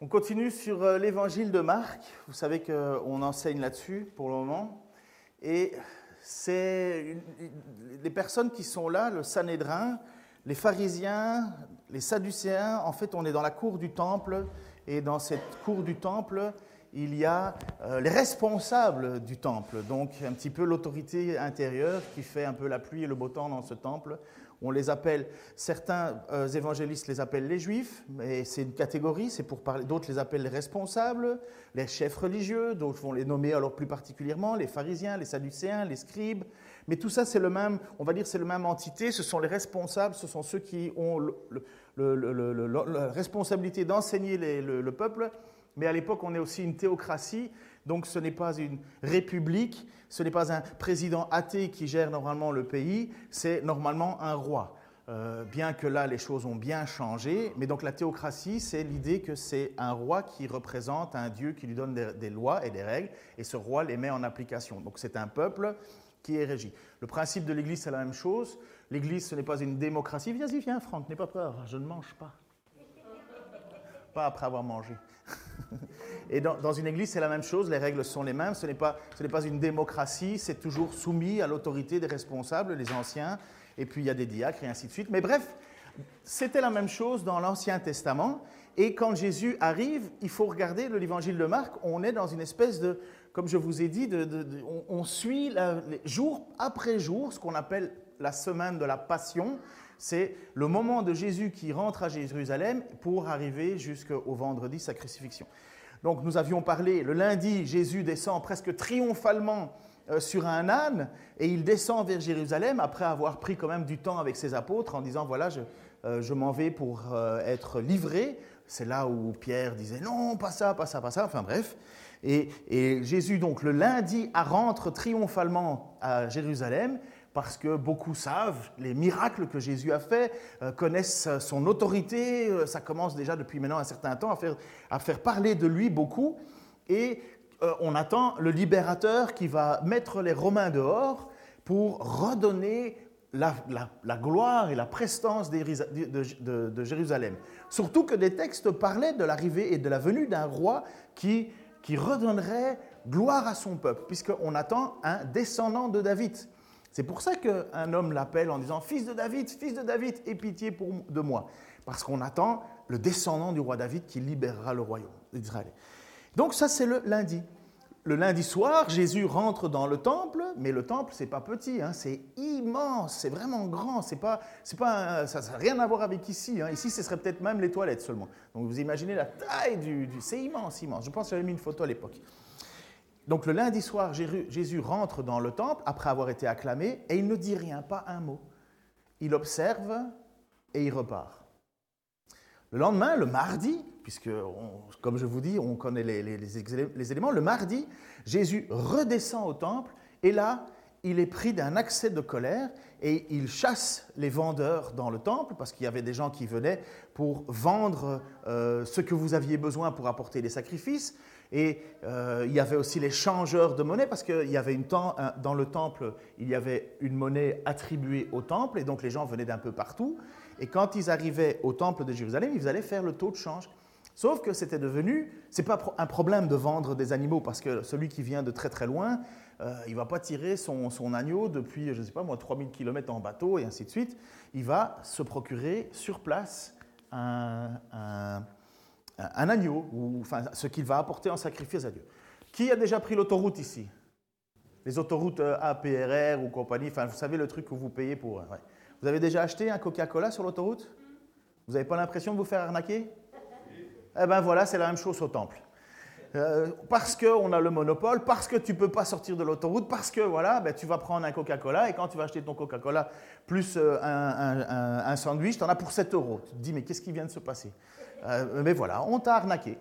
On continue sur euh, l'évangile de Marc. Vous savez qu'on enseigne là-dessus pour le moment. Et c'est les personnes qui sont là, le Sanhédrin, les pharisiens, les sadducéens. En fait, on est dans la cour du temple. Et dans cette cour du temple, il y a euh, les responsables du temple, donc un petit peu l'autorité intérieure qui fait un peu la pluie et le beau temps dans ce temple. On les appelle, certains euh, évangélistes les appellent les juifs, mais c'est une catégorie, c'est pour parler, d'autres les appellent les responsables, les chefs religieux, d'autres vont les nommer alors plus particulièrement les pharisiens, les sadducéens, les scribes. Mais tout ça, c'est le même, on va dire, c'est le même entité, ce sont les responsables, ce sont ceux qui ont la responsabilité d'enseigner le peuple. Mais à l'époque, on est aussi une théocratie, donc ce n'est pas une république, ce n'est pas un président athée qui gère normalement le pays, c'est normalement un roi. Euh, bien que là, les choses ont bien changé, mais donc la théocratie, c'est l'idée que c'est un roi qui représente un Dieu qui lui donne des, lois et des règles, et ce roi les met en application. Donc c'est un peuple qui est régi. Le principe de l'Église, c'est la même chose. L'Église, ce n'est pas une démocratie. Viens-y, viens, Franck, n'aie pas peur, je ne mange pas. Pas après avoir mangé. Et dans, une église, c'est la même chose, les règles sont les mêmes, ce n'est pas, pas une démocratie, c'est toujours soumis à l'autorité des responsables, les anciens, et puis il y a des diacres et ainsi de suite. Mais bref, c'était la même chose dans l'Ancien Testament. Et quand Jésus arrive, il faut regarder l'évangile de Marc, on est dans une espèce de, comme je vous ai dit, on, suit jour après jour ce qu'on appelle la semaine de la passion. C'est le moment de Jésus qui rentre à Jérusalem pour arriver jusqu'au vendredi sa crucifixion. Donc nous avions parlé, le lundi, Jésus descend presque triomphalement euh, sur un âne et il descend vers Jérusalem après avoir pris quand même du temps avec ses apôtres en disant, voilà, je, euh, m'en vais pour euh, être livré. C'est là où Pierre disait, non, pas ça, pas ça, pas ça, enfin bref. Et, et Jésus, donc, le lundi, rentre triomphalement à Jérusalem parce que beaucoup savent les miracles que Jésus a faits, euh, connaissent son autorité, euh, ça commence déjà depuis maintenant un certain temps à faire, à faire parler de lui beaucoup, et euh, on attend le libérateur qui va mettre les Romains dehors pour redonner la, gloire et la prestance de, de, Jérusalem. Surtout que des textes parlaient de l'arrivée et de la venue d'un roi qui, qui redonnerait gloire à son peuple, puisqu'on attend un descendant de David. C'est pour ça qu'un homme l'appelle en disant Fils de David, fils de David, aie pitié de moi. Parce qu'on attend le descendant du roi David qui libérera le royaume d'Israël. Donc, ça, c'est le lundi. Le lundi soir, Jésus rentre dans le temple, mais le temple, c'est pas petit, hein, c'est immense, c'est vraiment grand, c'est pas, c'est pas, ça n'a rien à voir avec ici. Hein. Ici, ce serait peut-être même les toilettes seulement. Donc vous imaginez la taille du, du c'est immense, immense. Je pense que j'avais mis une photo à l'époque. Donc le lundi soir, Jésus rentre dans le temple après avoir été acclamé et il ne dit rien, pas un mot. Il observe et il repart. Le lendemain, le mardi, puisque, comme je vous dis, on connaît les, les, éléments, le mardi, Jésus redescend au temple et là, il est pris d'un accès de colère et il chasse les vendeurs dans le temple parce qu'il y avait des gens qui venaient pour vendre euh, ce que vous aviez besoin pour apporter des sacrifices. Et euh, il y avait aussi les changeurs de monnaie, parce qu'il y avait une dans le temple, il y avait une monnaie attribuée au temple, et donc les gens venaient d'un peu partout. Et quand ils arrivaient au temple de Jérusalem, ils allaient faire le taux de change. Sauf que c'était devenu, c'est pas un problème de vendre des animaux, parce que celui qui vient de très très loin, euh, il va pas tirer son, son, agneau depuis, je ne sais pas moi, 3000 km en bateau et ainsi de suite. Il va se procurer sur place un un agneau, ou enfin, ce qu'il va apporter en sacrifice à Dieu. Qui a déjà pris l'autoroute ici? Les autoroutes euh, APRR ou compagnie, enfin, vous savez le truc que vous payez pour. Vous avez déjà acheté un Coca-Cola sur l'autoroute? Vous n'avez pas l'impression de vous faire arnaquer? Eh bien voilà, c'est la même chose au temple. Euh, parce qu'on a le monopole, parce que tu ne peux pas sortir de l'autoroute, parce que voilà, ben, tu vas prendre un Coca-Cola et quand tu vas acheter ton Coca-Cola plus euh, un, sandwich, tu en as pour 7 euros. Tu te dis, mais qu'est-ce qui vient de se passer? Euh, Mais voilà, on t'a arnaqué.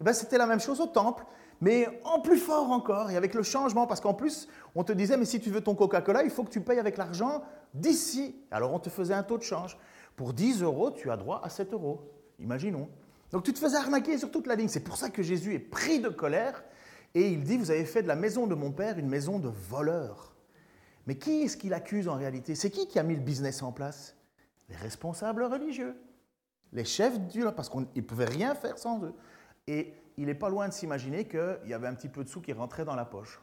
Ben, C'était la même chose au temple, mais en plus fort encore, et avec le changement, parce qu'en plus, on te disait, mais si tu veux ton Coca-Cola, il faut que tu payes avec l'argent d'ici. Alors on te faisait un taux de change. Pour 10 euros, tu as droit à 7 euros. Imaginons. Donc tu te faisais arnaquer sur toute la ligne. C'est pour ça que Jésus est pris de colère et il dit, vous avez fait de la maison de mon père une maison de voleurs. Mais qui est-ce qu'il accuse en réalité? C'est qui qui a mis le business en place? Les responsables religieux, les chefs du... parce qu'ils ne pouvaient rien faire sans eux. Et il n'est pas loin de s'imaginer qu'il y avait un petit peu de sous qui rentrait dans la poche.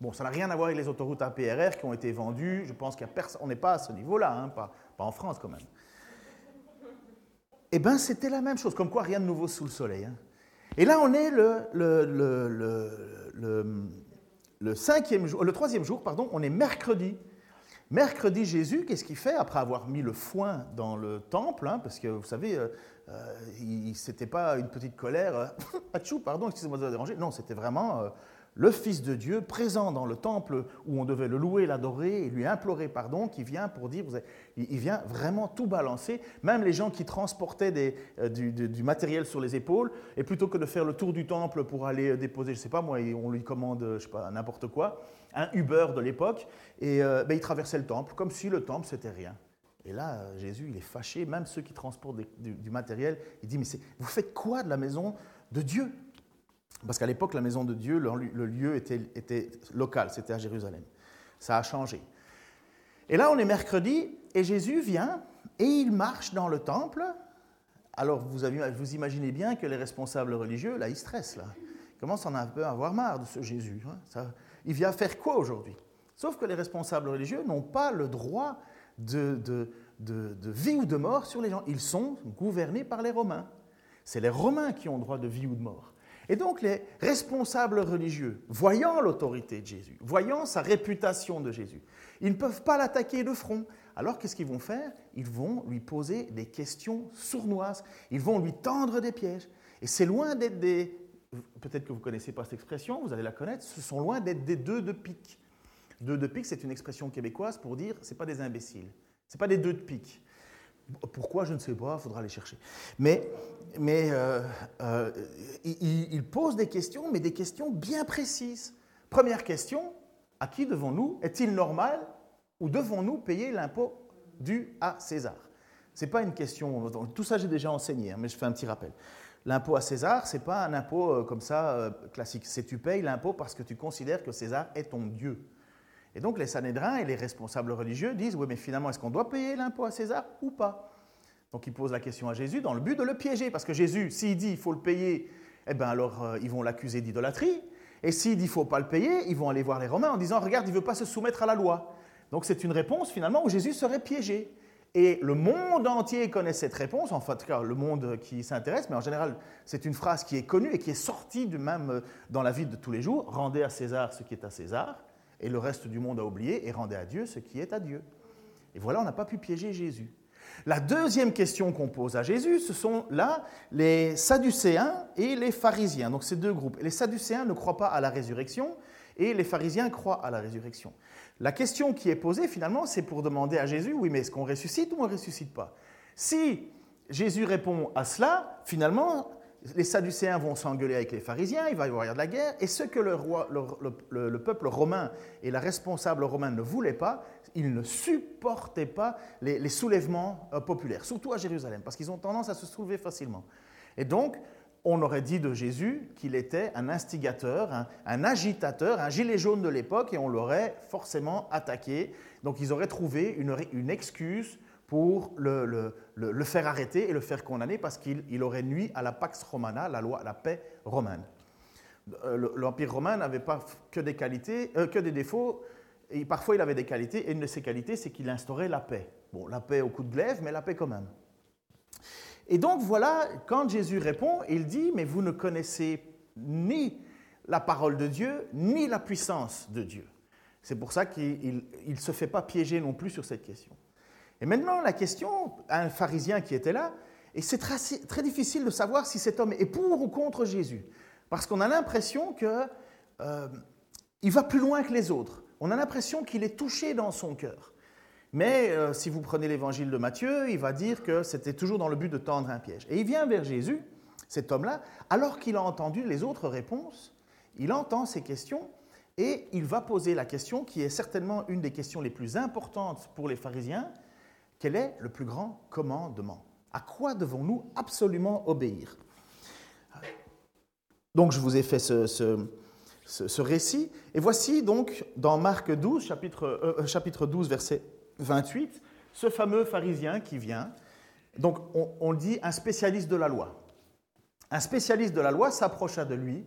Bon, ça n'a rien à voir avec les autoroutes APRR qui ont été vendues. Je pense qu'on n'est pas à ce niveau-là, hein, pas en France quand même. Eh bien, c'était la même chose, comme quoi rien de nouveau sous le soleil. Hein. Et là, on est le, le, cinquième jour, le troisième jour, pardon, on est mercredi. Mercredi, Jésus, qu'est-ce qu'il fait après avoir mis le foin dans le temple hein, Parce que vous savez, euh, euh, ce n'était pas une petite colère, euh, achou, pardon, excusez-moi de déranger. Non, c'était vraiment le Fils de Dieu, présent dans le temple où on devait le louer, l'adorer et lui implorer pardon, qui vient pour dire, il vient vraiment tout balancer. Même les gens qui transportaient euh, du, matériel sur les épaules, et plutôt que de faire le tour du temple pour aller déposer, je ne sais pas moi, on lui commande, pas, n'importe quoi, un Uber de l'époque, et euh, ben, il traversait le temple comme si le temple c'était rien. Et là, Jésus, il est fâché, même ceux qui transportent du, du matériel, il dit, mais vous faites quoi de la maison de Dieu? Parce qu'à l'époque, la maison de Dieu, le lieu était, local, c'était à Jérusalem. Ça a changé. Et là, on est mercredi, et Jésus vient, et il marche dans le temple. Alors, vous, imaginez bien que les responsables religieux, là, ils stressent, là. Ils commencent à un peu à avoir marre de ce Jésus. Hein. il vient faire quoi aujourd'hui? Sauf que les responsables religieux n'ont pas le droit de, de vie ou de mort sur les gens. Ils sont gouvernés par les Romains. C'est les Romains qui ont droit de vie ou de mort. Et donc les responsables religieux, voyant l'autorité de Jésus, voyant sa réputation de Jésus, ils ne peuvent pas l'attaquer de front. Alors qu'est-ce qu'ils vont faire? Ils vont lui poser des questions sournoises, ils vont lui tendre des pièges. Et c'est loin d'être des... Peut-être que vous ne connaissez pas cette expression, vous allez la connaître, ce sont loin d'être des deux de pique. Deux de pique, c'est une expression québécoise pour dire ce pas des imbéciles, ce pas des deux de pique. Pourquoi, je ne sais pas, il faudra aller chercher. Mais, mais euh, euh, il, pose des questions, mais des questions bien précises. Première question, à qui devons-nous Est-il normal ou devons-nous payer l'impôt dû à César? Ce n'est pas une question, tout ça j'ai déjà enseigné, hein, mais je fais un petit rappel. L'impôt à César, ce n'est pas un impôt euh, comme ça classique. C'est tu payes l'impôt parce que tu considères que César est ton Dieu. Et donc les Sanhédrins et les responsables religieux disent, oui mais finalement est-ce qu'on doit payer l'impôt à César ou pas? Donc ils posent la question à Jésus dans le but de le piéger, parce que Jésus, s'il dit il faut le payer, eh bien alors euh, ils vont l'accuser d'idolâtrie, et s'il dit il faut pas le payer, ils vont aller voir les Romains en disant, regarde, il ne veut pas se soumettre à la loi. Donc c'est une réponse finalement où Jésus serait piégé. Et le monde entier connaît cette réponse, en cas le monde qui s'intéresse, mais en général c'est une phrase qui est connue et qui est sortie de même euh, dans la vie de tous les jours, rendez à César ce qui est à César, et le reste du monde a oublié, et rendez à Dieu ce qui est à Dieu. Et voilà, on n'a pas pu piéger Jésus. La deuxième question qu'on pose à Jésus, ce sont là les Sadducéens et les pharisiens. Donc ces deux groupes. Les Sadducéens ne croient pas à la résurrection et les pharisiens croient à la résurrection. La question qui est posée finalement, c'est pour demander à Jésus, oui, mais est-ce qu'on ressuscite ou on ne ressuscite pas? Si Jésus répond à cela, finalement, les Sadducéens vont s'engueuler avec les pharisiens, il va y avoir de la guerre, et ce que le, roi, le, peuple romain et la responsable romaine ne voulaient pas, ils ne supportaient pas les, soulèvements euh, populaires, surtout à Jérusalem, parce qu'ils ont tendance à se soulever facilement. Et donc, on aurait dit de Jésus qu'il était un instigateur, un, agitateur, un gilet jaune de l'époque, et on l'aurait forcément attaqué. Donc ils auraient trouvé une, excuse pour le, faire arrêter et le faire condamner parce qu'il aurait nuit à la Pax Romana, la loi, la paix romaine. Euh, L'Empire romain n'avait pas que des qualités, euh, que des défauts, et parfois il avait des qualités, et une de ses qualités, c'est qu'il instaurait la paix. Bon, la paix au coup de glaive, mais la paix quand même. Et donc voilà, quand Jésus répond, il dit, mais vous ne connaissez ni la parole de Dieu, ni la puissance de Dieu. C'est pour ça qu'il ne se fait pas piéger non plus sur cette question. Et maintenant, la question à un pharisien qui était là, et c'est très, difficile de savoir si cet homme est pour ou contre Jésus. Parce qu'on a l'impression qu'il euh, va plus loin que les autres. On a l'impression qu'il est touché dans son cœur. Mais euh, si vous prenez l'évangile de Matthieu, il va dire que c'était toujours dans le but de tendre un piège. Et il vient vers Jésus, cet homme-là, alors qu'il a entendu les autres réponses, il entend ces questions et il va poser la question qui est certainement une des questions les plus importantes pour les pharisiens. Quel est le plus grand commandement? À quoi devons-nous absolument obéir? Donc je vous ai fait ce, récit. Et voici donc dans Marc 12, chapitre, euh, chapitre 12, verset 28, ce fameux pharisien qui vient. Donc on, on dit un spécialiste de la loi. Un spécialiste de la loi s'approcha de lui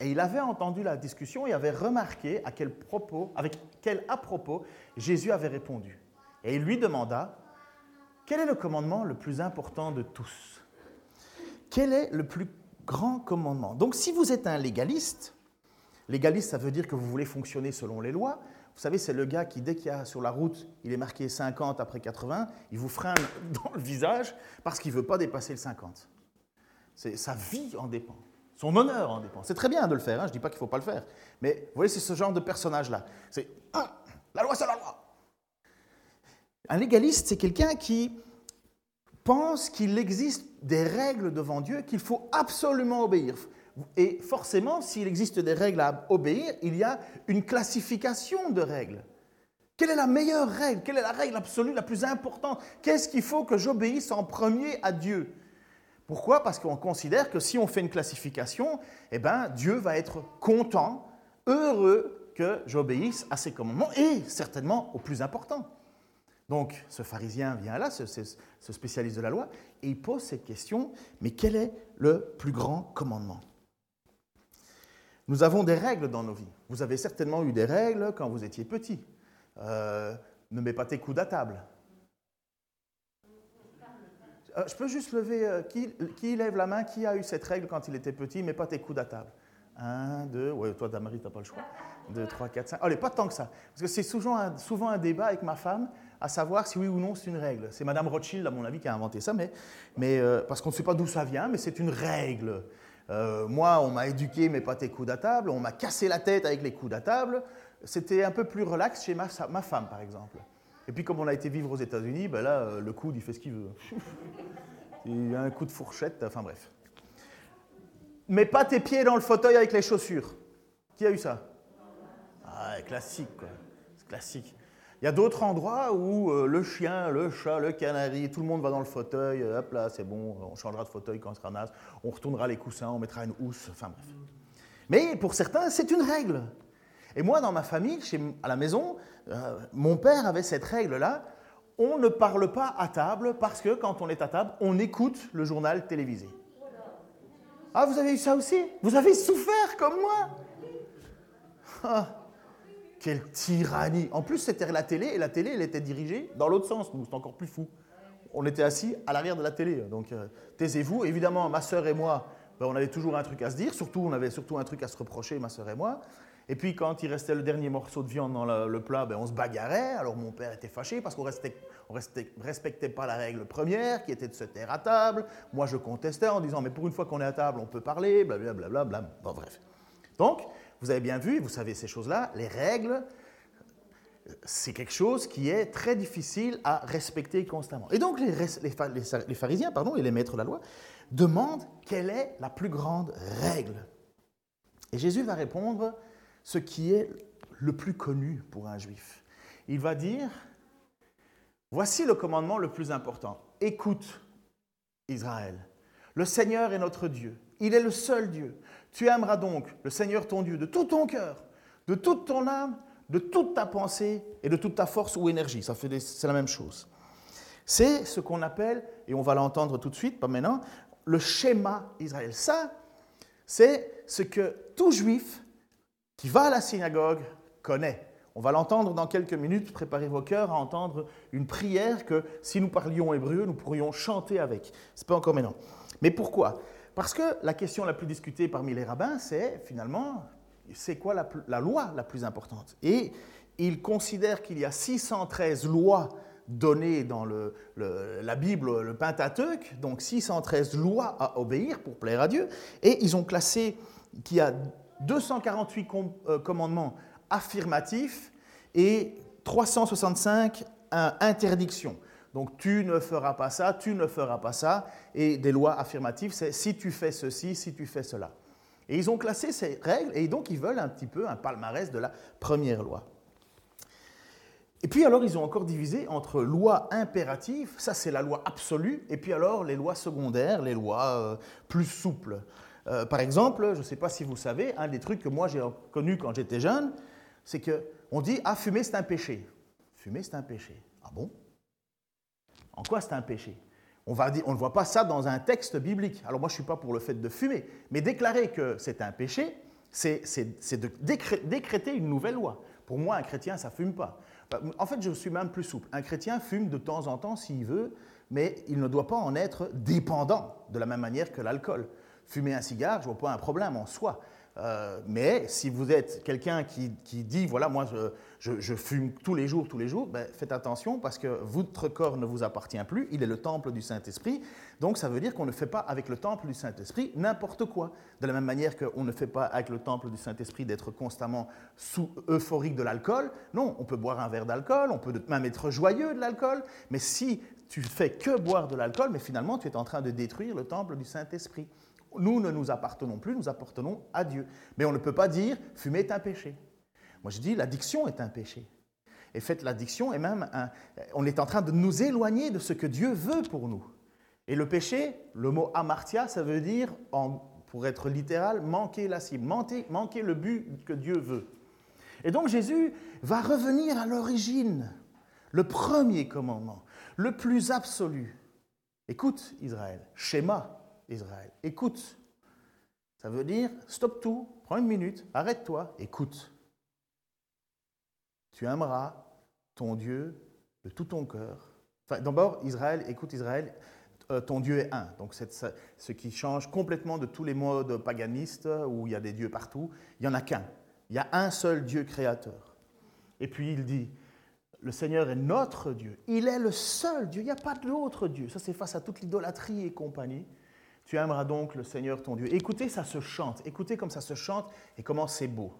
et il avait entendu la discussion et avait remarqué à quel propos, avec quel à propos Jésus avait répondu. Et il lui demanda, quel est le commandement le plus important de tous? Quel est le plus grand commandement? Donc si vous êtes un légaliste, légaliste ça veut dire que vous voulez fonctionner selon les lois, vous savez, c'est le gars qui, dès qu'il y a sur la route, il est marqué 50 après 80, il vous freine dans le visage parce qu'il ne veut pas dépasser le 50. Sa vie en dépend. Son honneur en dépend. C'est très bien de le faire, hein, je ne dis pas qu'il ne faut pas le faire. Mais vous voyez, c'est ce genre de personnage-là. C'est ah, la loi, c'est la loi. Un légaliste, c'est quelqu'un qui pense qu'il existe des règles devant Dieu qu'il faut absolument obéir. Et forcément, s'il existe des règles à obéir, il y a une classification de règles. Quelle est la meilleure règle? Quelle est la règle absolue, la plus importante? Qu'est-ce qu'il faut que j'obéisse en premier à Dieu? Pourquoi? Parce qu'on considère que si on fait une classification, eh ben, Dieu va être content, heureux que j'obéisse à ses commandements et certainement au plus important. Donc ce pharisien vient là, ce, ce spécialiste de la loi, et il pose cette question, mais quel est le plus grand commandement? Nous avons des règles dans nos vies. Vous avez certainement eu des règles quand vous étiez petit. Euh, ne mets pas tes coudes à table. Euh, je peux juste lever. Euh, qui, lève la main? Qui a eu cette règle quand il était petit? Mais pas tes coudes à table. Un, deux. Ouais, toi, Damari, tu n'as pas le choix. Deux, trois, quatre, cinq. Allez, pas tant que ça. Parce que c'est souvent un, souvent un débat avec ma femme à savoir si oui ou non c'est une règle. C'est Madame Rothschild, à mon avis, qui a inventé ça, mais, mais parce qu'on ne sait pas d'où ça vient, mais c'est une règle. Moi, on m'a éduqué, mais pas tes coudes à table. On m'a cassé la tête avec les coudes à table. C'était un peu plus relax chez ma, ma femme, par exemple. Et puis comme on a été vivre aux États-Unis, ben là, euh, le coude, il fait ce qu'il veut. il a un coup de fourchette, enfin bref. Mets pas tes pieds dans le fauteuil avec les chaussures. Qui a eu ça? Ah, classique, quoi. C'est classique. Il y a d'autres endroits où euh, le chien, le chat, le canari, tout le monde va dans le fauteuil, euh, hop là, c'est bon, on changera de fauteuil quand on sera naze, on retournera les coussins, on mettra une housse, enfin bref. Mais pour certains, c'est une règle. Et moi, dans ma famille, chez, à la maison, euh, mon père avait cette règle-là. On ne parle pas à table parce que quand on est à table, on écoute le journal télévisé. Ah, vous avez eu ça aussi? Vous avez souffert comme moi? Ah, Quelle tyrannie En plus, c'était la télé, et la télé, elle était dirigée dans l'autre sens. Nous, c'est encore plus fou. On était assis à l'arrière de la télé. Donc, euh, taisez-vous. Évidemment, ma sœur et moi, ben, on avait toujours un truc à se dire. Surtout, on avait surtout un truc à se reprocher, ma sœur et moi. Et puis quand il restait le dernier morceau de viande dans le, plat, ben, on se bagarrait. Alors mon père était fâché parce qu'on ne respectait pas la règle première qui était de se taire à table. Moi je contestais en disant mais pour une fois qu'on est à table, on peut parler, blablabla. Bla, bla, bla, bon, bref. Donc, vous avez bien vu, vous savez ces choses-là, les règles, c'est quelque chose qui est très difficile à respecter constamment. Et donc les, les pharisiens pardon, et les maîtres de la loi demandent quelle est la plus grande règle. Et Jésus va répondre ce qui est le plus connu pour un juif. Il va dire, voici le commandement le plus important. Écoute, Israël. Le Seigneur est notre Dieu. Il est le seul Dieu. Tu aimeras donc le Seigneur ton Dieu de tout ton cœur, de toute ton âme, de toute ta pensée et de toute ta force ou énergie. Ça fait c'est la même chose. C'est ce qu'on appelle, et on va l'entendre tout de suite, pas maintenant, le schéma Israël. Ça, c'est ce que tout juif qui va à la synagogue connaît. On va l'entendre dans quelques minutes. Préparez vos cœurs à entendre une prière que, si nous parlions hébreu, nous pourrions chanter avec. Ce n'est pas encore maintenant. Mais pourquoi? Parce que la question la plus discutée parmi les rabbins, c'est finalement, c'est quoi la, loi la plus importante? Et ils considèrent qu'il y a 613 lois données dans la Bible, le Pentateuque, donc 613 lois à obéir pour plaire à Dieu, et ils ont classé qui a 248 euh, commandements affirmatifs et 365 interdictions. Donc tu ne feras pas ça, tu ne feras pas ça, et des lois affirmatives, c'est si tu fais ceci, si tu fais cela. Et ils ont classé ces règles, et donc ils veulent un petit peu un palmarès de la première loi. Et puis alors ils ont encore divisé entre lois impératives, ça c'est la loi absolue, et puis alors les lois secondaires, les lois euh, plus souples. Euh, par exemple, je ne sais pas si vous savez, un des trucs que moi j'ai connu quand j'étais jeune, c'est qu'on dit Ah, fumer c'est un péché. Fumer c'est un péché. Ah bon? En quoi c'est un péché? On, va on ne voit pas ça dans un texte biblique. Alors moi je ne suis pas pour le fait de fumer, mais déclarer que c'est un péché, c'est de décréter une nouvelle loi. Pour moi, un chrétien, ça ne fume pas. En fait, je suis même plus souple. Un chrétien fume de temps en temps s'il veut, mais il ne doit pas en être dépendant, de la même manière que l'alcool. Fumer un cigare, je ne vois pas un problème en soi. Euh, mais si vous êtes quelqu'un qui, dit, voilà, moi je, fume tous les jours, tous les jours, ben, faites attention parce que votre corps ne vous appartient plus, il est le temple du Saint-Esprit. Donc ça veut dire qu'on ne fait pas avec le temple du Saint-Esprit n'importe quoi. De la même manière qu'on ne fait pas avec le temple du Saint-Esprit d'être constamment sous euphorique de l'alcool. Non, on peut boire un verre d'alcool, on peut même être joyeux de l'alcool, mais si tu fais que boire de l'alcool, mais finalement tu es en train de détruire le temple du Saint-Esprit. Nous ne nous appartenons plus, nous appartenons à Dieu. Mais on ne peut pas dire fumer est un péché. Moi je dis l'addiction est un péché. Et fait l'addiction est même un, on est en train de nous éloigner de ce que Dieu veut pour nous. Et le péché, le mot amartia, ça veut dire, pour être littéral, manquer la cible, manquer le but que Dieu veut. Et donc Jésus va revenir à l'origine, le premier commandement, le plus absolu. Écoute Israël, schéma, Israël. Écoute. Ça veut dire, stop tout, prends une minute, arrête-toi, écoute. Tu aimeras ton Dieu de tout ton cœur. Enfin, d'abord, Israël, écoute Israël, euh, ton Dieu est un. Donc c'est ce qui change complètement de tous les modes paganistes où il y a des dieux partout. Il n'y en a qu'un. Il y a un seul Dieu créateur. Et puis il dit, le Seigneur est notre Dieu. Il est le seul Dieu. Il n'y a pas d'autre Dieu. Ça, c'est face à toute l'idolâtrie et compagnie. Tu aimeras donc le Seigneur ton Dieu. Écoutez, ça se chante. Écoutez comme ça se chante et comment c'est beau.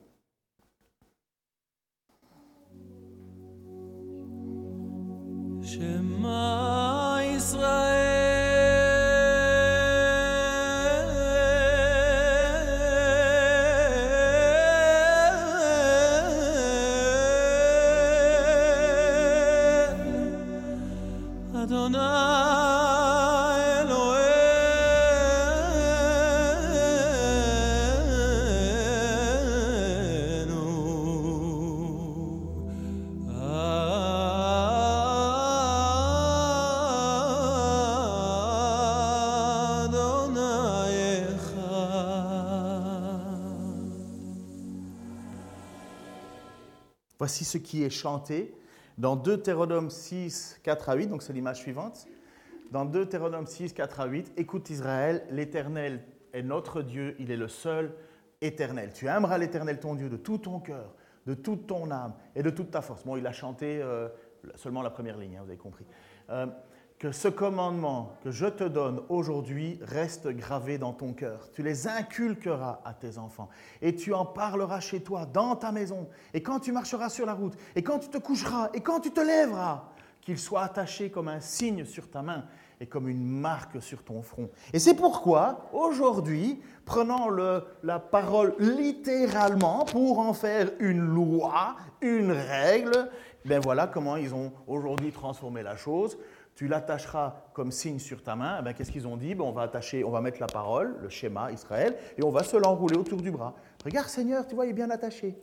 Voici ce qui est chanté dans Deutéronome 6, 4 à 8, donc c'est l'image suivante. Dans Deutéronome 6, 4 à 8, écoute Israël, l'Éternel est notre Dieu, il est le seul éternel. Tu aimeras l'Éternel ton Dieu de tout ton cœur, de toute ton âme et de toute ta force. Bon, il a chanté euh, seulement la première ligne, hein, vous avez compris. Euh, que ce commandement que je te donne aujourd'hui reste gravé dans ton cœur. Tu les inculqueras à tes enfants et tu en parleras chez toi, dans ta maison, et quand tu marcheras sur la route, et quand tu te coucheras, et quand tu te lèveras, qu'il soit attaché comme un signe sur ta main et comme une marque sur ton front. Et c'est pourquoi, aujourd'hui, prenant la parole littéralement pour en faire une loi, une règle, ben voilà comment ils ont aujourd'hui transformé la chose tu l'attacheras comme signe sur ta main, eh ben, qu'est-ce qu'ils ont dit? Ben, On va attacher, on va mettre la parole, le schéma Israël, et on va se l'enrouler autour du bras. Regarde Seigneur, tu vois, il est bien attaché.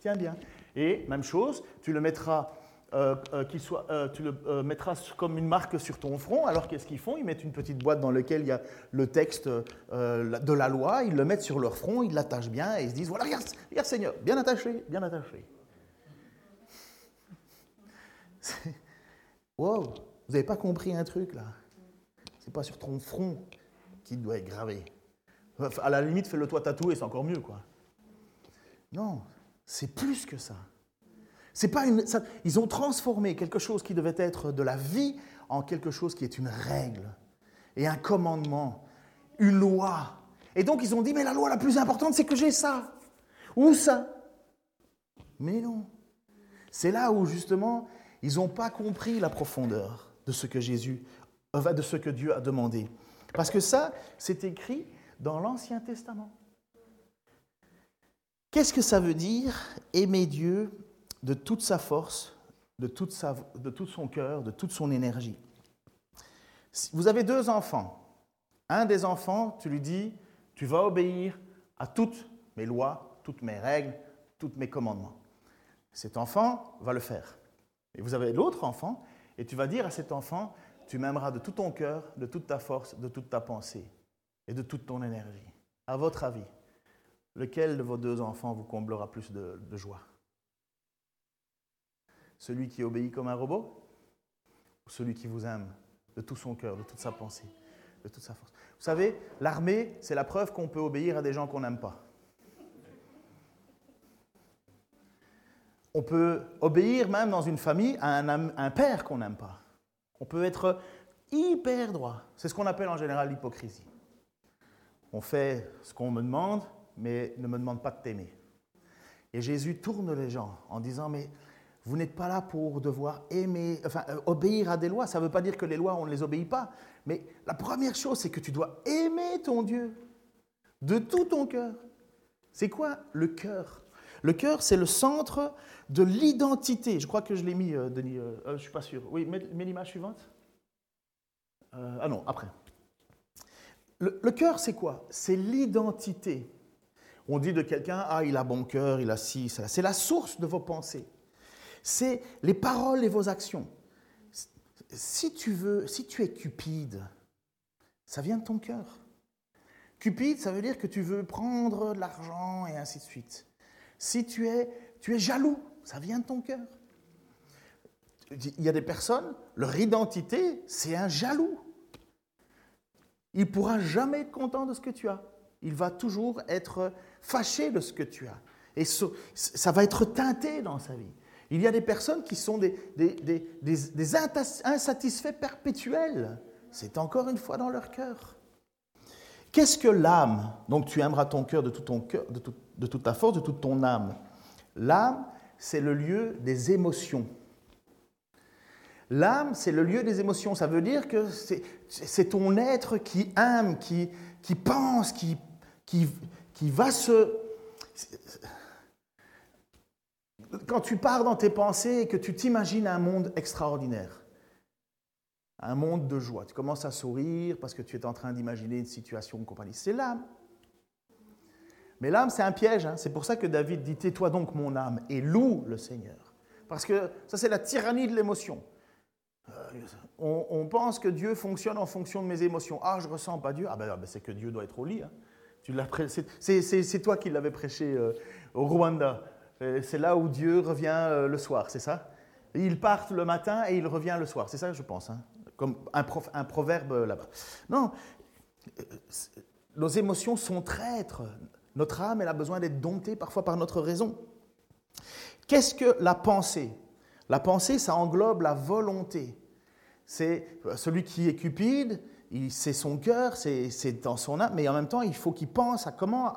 Tiens bien. Et même chose, tu le mettras, euh, euh, euh, comme une marque sur ton front. Alors qu'est-ce qu'ils font? Ils mettent une petite boîte dans laquelle il y a le texte de la loi, ils le mettent sur leur front, ils l'attachent bien et ils se disent voilà, regarde, regarde Seigneur, bien attaché, bien attaché. Wow vous n'avez pas compris un truc là? C'est pas sur ton front qu'il doit être gravé. À la limite, fais-le toi tatouer, c'est encore mieux, quoi. Non, c'est plus que ça. C'est pas une, ils ont transformé quelque chose qui devait être de la vie en quelque chose qui est une règle et un commandement, une loi. Et donc ils ont dit, mais la loi la plus importante, c'est que j'ai ça. Ou ça? Mais non. C'est là où justement, ils n'ont pas compris la profondeur de ce que Jésus, de ce que Dieu a demandé. Parce que ça, c'est écrit dans l'Ancien Testament. Qu'est-ce que ça veut dire aimer Dieu de toute sa force, de, toute sa, de tout son cœur, de toute son énergie? Vous avez deux enfants. Un des enfants, tu lui dis, tu vas obéir à toutes mes lois, toutes mes règles, tous mes commandements. Cet enfant va le faire. Et vous avez l'autre enfant, et tu vas dire à cet enfant, tu m'aimeras de tout ton cœur, de toute ta force, de toute ta pensée et de toute ton énergie. À votre avis, lequel de vos deux enfants vous comblera plus de, joie? Celui qui obéit comme un robot ou celui qui vous aime de tout son cœur, de toute sa pensée, de toute sa force? Vous savez, l'armée, c'est la preuve qu'on peut obéir à des gens qu'on n'aime pas. On peut obéir même dans une famille à un, père qu'on n'aime pas. On peut être hyper droit. C'est ce qu'on appelle en général l'hypocrisie. On fait ce qu'on me demande, mais ne me demande pas de t'aimer. Et Jésus tourne les gens en disant, mais vous n'êtes pas là pour devoir aimer, enfin, euh, obéir à des lois. Ça ne veut pas dire que les lois, on ne les obéit pas. Mais la première chose, c'est que tu dois aimer ton Dieu de tout ton cœur. C'est quoi le cœur Le cœur, c'est le centre de l'identité. Je crois que je l'ai mis, euh, Denis, euh, je ne suis pas sûr. Oui, mets, l'image suivante. ah non, après. Le, le cœur, c'est quoi? C'est l'identité. On dit de quelqu'un, ah, il a bon cœur, il a ci, ça. C'est la source de vos pensées. C'est les paroles et vos actions. Si tu veux, si tu es cupide, ça vient de ton cœur. Cupide, ça veut dire que tu veux prendre de l'argent et ainsi de suite. Si tu es, tu es jaloux, ça vient de ton cœur. Il y a des personnes, leur identité, c'est un jaloux. Il ne pourra jamais être content de ce que tu as. Il va toujours être fâché de ce que tu as. Et ça va être teinté dans sa vie. Il y a des personnes qui sont des, des, insatisfaits perpétuels. C'est encore une fois dans leur cœur. Qu'est-ce que l'âme Donc tu aimeras ton cœur de tout ton cœur, de, de toute ta force, de toute ton âme. L'âme, c'est le lieu des émotions. L'âme, c'est le lieu des émotions. Ça veut dire que c'est ton être qui aime, qui, pense, qui, qui, qui va se... Quand tu pars dans tes pensées et que tu t'imagines un monde extraordinaire, un monde de joie, tu commences à sourire parce que tu es en train d'imaginer une situation compagnie, c'est l'âme. Mais l'âme, c'est un piège. Hein. C'est pour ça que David dit Tais-toi donc, mon âme, et loue le Seigneur. Parce que ça, c'est la tyrannie de l'émotion. Euh, on, pense que Dieu fonctionne en fonction de mes émotions. Ah, je ressens pas Dieu. Ah, ben, ben c'est que Dieu doit être au lit. Hein. C'est toi qui l'avais prêché euh, au Rwanda. Euh, c'est là où Dieu revient le soir, c'est ça? Il part le matin et il revient le soir. C'est ça, je pense. Hein Comme un proverbe là-bas. Non, nos émotions sont traîtres. Notre âme, elle a besoin d'être domptée parfois par notre raison. Qu'est-ce que la pensée? La pensée, ça englobe la volonté. C'est celui qui est cupide, c'est son cœur, c'est dans son âme, mais en même temps, il faut qu'il pense à comment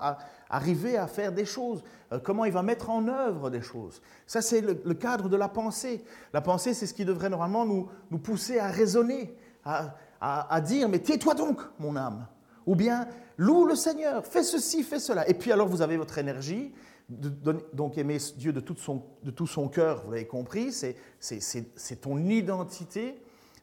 arriver à faire des choses, euh, comment il va mettre en œuvre des choses. Ça, c'est le, cadre de la pensée. La pensée, c'est ce qui devrait normalement nous, nous pousser à raisonner, à, à dire, mais tais-toi donc, mon âme. Ou bien, loue le Seigneur, fais ceci, fais cela. Et puis alors, vous avez votre énergie, donc aimer Dieu de tout son, cœur, vous l'avez compris, c'est ton identité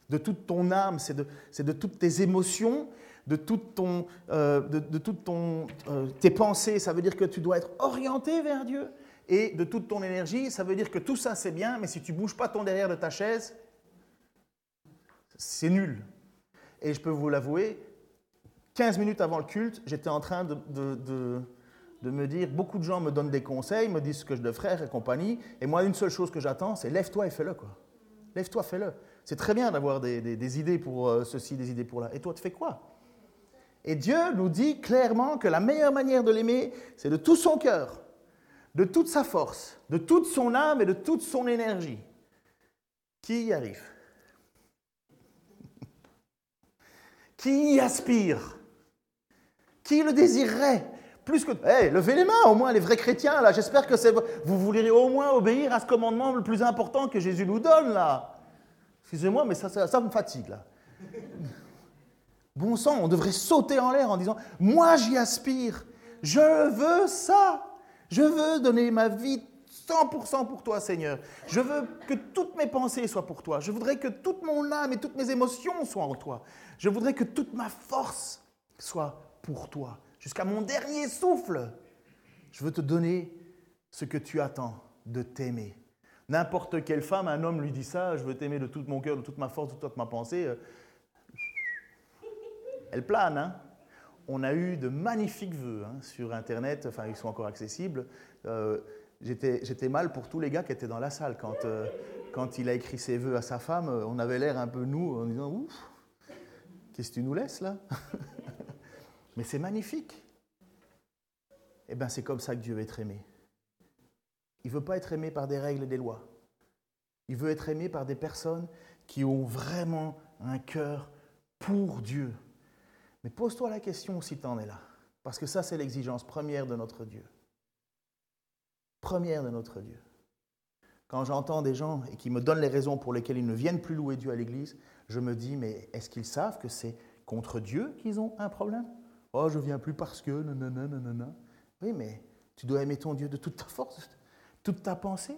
de toute ton âme, c'est de, toutes tes émotions, de, toute ton, euh, de, toutes euh, tes pensées. Ça veut dire que tu dois être orienté vers Dieu. Et de toute ton énergie, ça veut dire que tout ça c'est bien, mais si tu bouges pas ton derrière de ta chaise, c'est nul. Et je peux vous l'avouer, 15 minutes avant le culte, j'étais en train de, de, de, me dire, beaucoup de gens me donnent des conseils, me disent ce que je devrais et compagnie, et moi, une seule chose que j'attends, c'est lève-toi et fais-le. quoi. Lève-toi, fais-le. C'est très bien d'avoir des, idées pour euh, ceci, des idées pour là. Et toi, tu fais quoi? Et Dieu nous dit clairement que la meilleure manière de l'aimer, c'est de tout son cœur, de toute sa force, de toute son âme et de toute son énergie. Qui y arrive? Qui y aspire? Qui le désirerait plus que. Hé, levez les mains, au moins, les vrais chrétiens, là. J'espère que. Vous voulez au moins obéir à ce commandement le plus important que Jésus nous donne, là. Excusez-moi, mais ça, ça, ça me fatigue, là. Bon sang, on devrait sauter en l'air en disant Moi, j'y aspire. Je veux ça. Je veux donner ma vie 100% pour toi, Seigneur. Je veux que toutes mes pensées soient pour toi. Je voudrais que toute mon âme et toutes mes émotions soient en toi. Je voudrais que toute ma force soit pour toi jusqu'à mon dernier souffle. Je veux te donner ce que tu attends, de t'aimer. N'importe quelle femme, un homme lui dit ça, je veux t'aimer de tout mon cœur, de toute ma force, de toute ma pensée. Euh, elle plane, hein On a eu de magnifiques vœux hein, sur Internet, enfin ils sont encore accessibles. Euh, J'étais mal pour tous les gars qui étaient dans la salle. Quand, euh, quand il a écrit ses vœux à sa femme, on avait l'air un peu nous, en disant Ouf, qu'est-ce que tu nous laisses là? mais c'est magnifique. Eh bien, c'est comme ça que Dieu veut être aimé. Il ne veut pas être aimé par des règles et des lois. Il veut être aimé par des personnes qui ont vraiment un cœur pour Dieu. Mais pose-toi la question si tu en es là. Parce que ça, c'est l'exigence première de notre Dieu. Première de notre Dieu. Quand j'entends des gens et qui me donnent les raisons pour lesquelles ils ne viennent plus louer Dieu à l'église, je me dis, mais est-ce qu'ils savent que c'est contre Dieu qu'ils ont un problème? Oh, je viens plus parce que, nanana, nanana. Oui, mais tu dois aimer ton Dieu de toute ta force, toute ta pensée.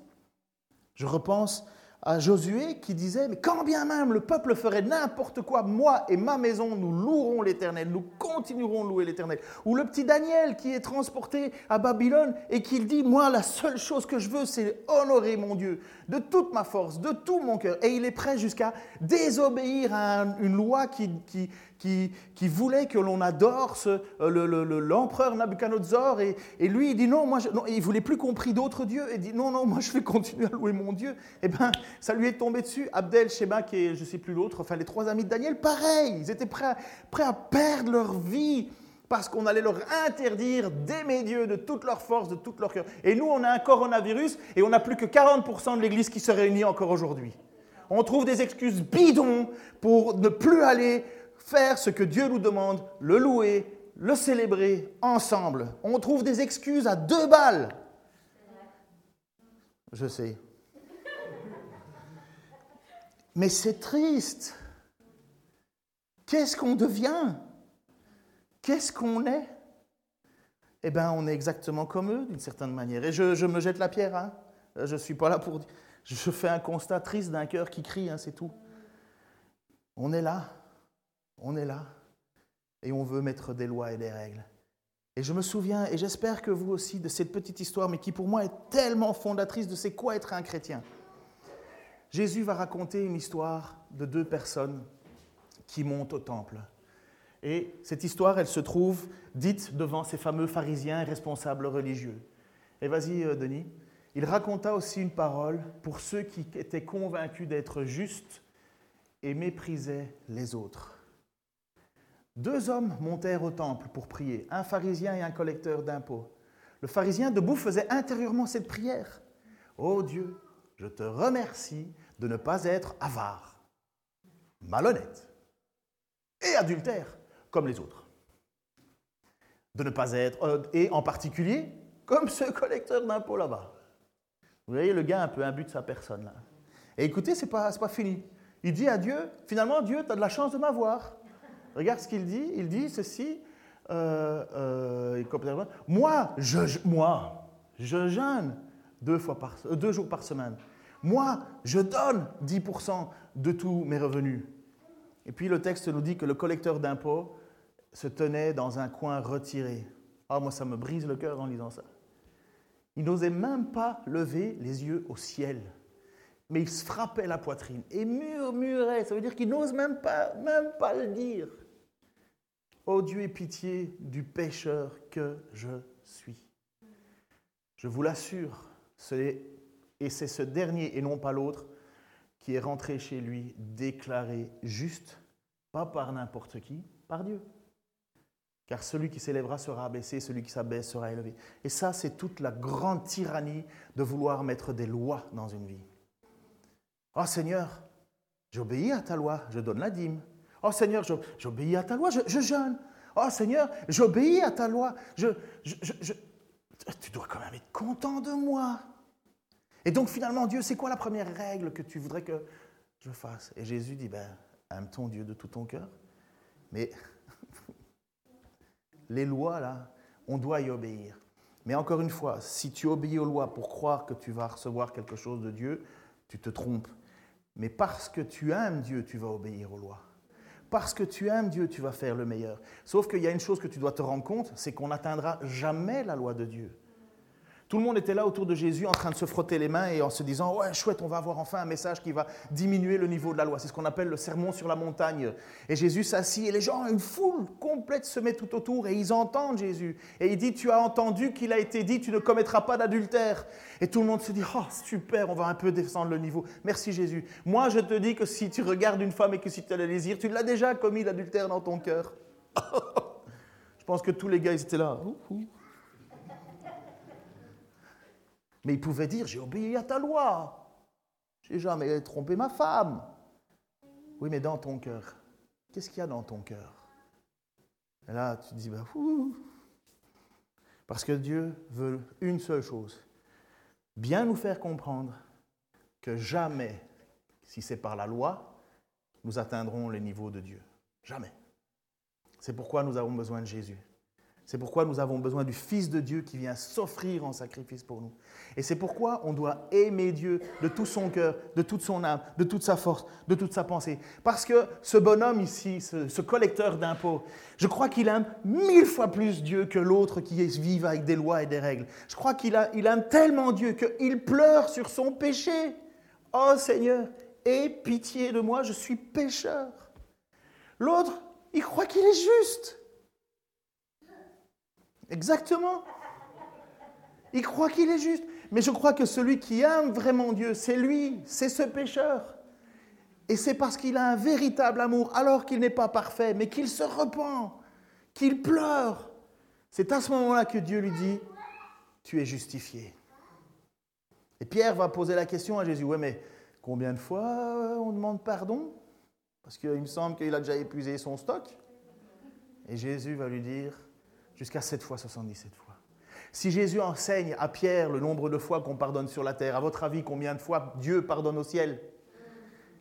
Je repense à Josué qui disait, mais quand bien même le peuple ferait n'importe quoi, moi et ma maison, nous louerons l'Éternel, nous continuerons de louer l'Éternel. Ou le petit Daniel qui est transporté à Babylone et qui dit, moi la seule chose que je veux, c'est honorer mon Dieu de toute ma force, de tout mon cœur. Et il est prêt jusqu'à désobéir à une loi qui, qui, qui, voulait que l'on adore l'empereur Nabucodonosor. Et, et, lui, il dit non, moi, je, non, il voulait plus compris d'autres dieux. Et dit non, non, moi, je vais continuer à louer mon Dieu. Eh bien, ça lui est tombé dessus. Abdel, Sheba, qui est, je ne sais plus l'autre, enfin, les trois amis de Daniel, pareil. Ils étaient prêts prêts à perdre leur vie parce qu'on allait leur interdire d'aimer Dieu de toute leur force, de tout leur cœur. Et nous, on a un coronavirus et on n'a plus que 40% de l'Église qui se réunit encore aujourd'hui. On trouve des excuses bidons pour ne plus aller faire ce que Dieu nous demande, le louer, le célébrer ensemble. On trouve des excuses à deux balles. Je sais. Mais c'est triste. Qu'est-ce qu'on devient? Qu'est-ce qu'on est? Eh bien, on est exactement comme eux, d'une certaine manière. Et je, me jette la pierre. Hein. Je ne suis pas là pour... Je fais un constat triste d'un cœur qui crie, hein, c'est tout. On est là. On est là. Et on veut mettre des lois et des règles. Et je me souviens, et j'espère que vous aussi, de cette petite histoire, mais qui pour moi est tellement fondatrice de c'est quoi être un chrétien. Jésus va raconter une histoire de deux personnes qui montent au temple. Et cette histoire, elle se trouve dite devant ces fameux pharisiens responsables religieux. Et vas-y, euh, Denis. Il raconta aussi une parole pour ceux qui étaient convaincus d'être justes et méprisaient les autres. Deux hommes montèrent au temple pour prier, un pharisien et un collecteur d'impôts. Le pharisien debout faisait intérieurement cette prière. Ô Dieu, je te remercie de ne pas être avare, malhonnête et adultère comme les autres. De ne pas être, euh, et en particulier, comme ce collecteur d'impôts là-bas. Vous voyez, le gars un peu imbu de sa personne là. Et écoutez, c'est pas, pas fini. Il dit à Dieu, finalement, Dieu, tu as de la chance de m'avoir. Regarde ce qu'il dit. Il dit ceci. Euh, euh, moi, je, moi, je jeûne deux, fois par, deux jours par semaine. Moi, je donne 10% de tous mes revenus. Et puis le texte nous dit que le collecteur d'impôts se tenait dans un coin retiré. Ah, moi, ça me brise le cœur en lisant ça. Il n'osait même pas lever les yeux au ciel, mais il se frappait la poitrine et murmurait. Ça veut dire qu'il n'ose même pas, même pas le dire. Ô Dieu, aie pitié du pécheur que je suis. Je vous l'assure, et c'est ce dernier et non pas l'autre qui est rentré chez lui déclaré juste, pas par n'importe qui, par Dieu. Car celui qui s'élèvera sera abaissé, celui qui s'abaisse sera élevé. Et ça, c'est toute la grande tyrannie de vouloir mettre des lois dans une vie. Oh Seigneur, j'obéis à ta loi, je donne la dîme. Oh Seigneur, j'obéis à ta loi, je, jeûne. Oh Seigneur, j'obéis à ta loi. Je, tu dois quand même être content de moi. Et donc finalement, Dieu, c'est quoi la première règle que tu voudrais que je fasse? Et Jésus dit, ben, aime ton Dieu de tout ton cœur. Mais les lois, là, on doit y obéir. Mais encore une fois, si tu obéis aux lois pour croire que tu vas recevoir quelque chose de Dieu, tu te trompes. Mais parce que tu aimes Dieu, tu vas obéir aux lois. Parce que tu aimes Dieu, tu vas faire le meilleur. Sauf qu'il y a une chose que tu dois te rendre compte, c'est qu'on n'atteindra jamais la loi de Dieu. Tout le monde était là autour de Jésus en train de se frotter les mains et en se disant Ouais, chouette, on va avoir enfin un message qui va diminuer le niveau de la loi. C'est ce qu'on appelle le sermon sur la montagne. Et Jésus s'assit et les gens, une foule complète se met tout autour et ils entendent Jésus. Et il dit Tu as entendu qu'il a été dit Tu ne commettras pas d'adultère. Et tout le monde se dit Oh, super, on va un peu descendre le niveau. Merci Jésus. Moi, je te dis que si tu regardes une femme et que si tu as le désir, tu l'as déjà commis l'adultère dans ton cœur. je pense que tous les gars, ils étaient là. Mais il pouvait dire, j'ai obéi à ta loi. J'ai jamais trompé ma femme. Oui, mais dans ton cœur, qu'est-ce qu'il y a dans ton cœur? Et là, tu te dis, bah, parce que Dieu veut une seule chose, bien nous faire comprendre que jamais, si c'est par la loi, nous atteindrons les niveaux de Dieu. Jamais. C'est pourquoi nous avons besoin de Jésus. C'est pourquoi nous avons besoin du Fils de Dieu qui vient s'offrir en sacrifice pour nous. Et c'est pourquoi on doit aimer Dieu de tout son cœur, de toute son âme, de toute sa force, de toute sa pensée. Parce que ce bonhomme ici, ce, collecteur d'impôts, je crois qu'il aime mille fois plus Dieu que l'autre qui vit avec des lois et des règles. Je crois qu'il il aime tellement Dieu qu'il pleure sur son péché. Oh Seigneur, aie pitié de moi, je suis pécheur. L'autre, il croit qu'il est juste. Exactement. Il croit qu'il est juste. Mais je crois que celui qui aime vraiment Dieu, c'est lui, c'est ce pécheur. Et c'est parce qu'il a un véritable amour, alors qu'il n'est pas parfait, mais qu'il se repent, qu'il pleure. C'est à ce moment-là que Dieu lui dit, tu es justifié. Et Pierre va poser la question à Jésus, ouais, mais combien de fois on demande pardon? Parce qu'il me semble qu'il a déjà épuisé son stock. Et Jésus va lui dire, jusqu'à 7 fois 77 fois. Si Jésus enseigne à Pierre le nombre de fois qu'on pardonne sur la terre, à votre avis, combien de fois Dieu pardonne au ciel?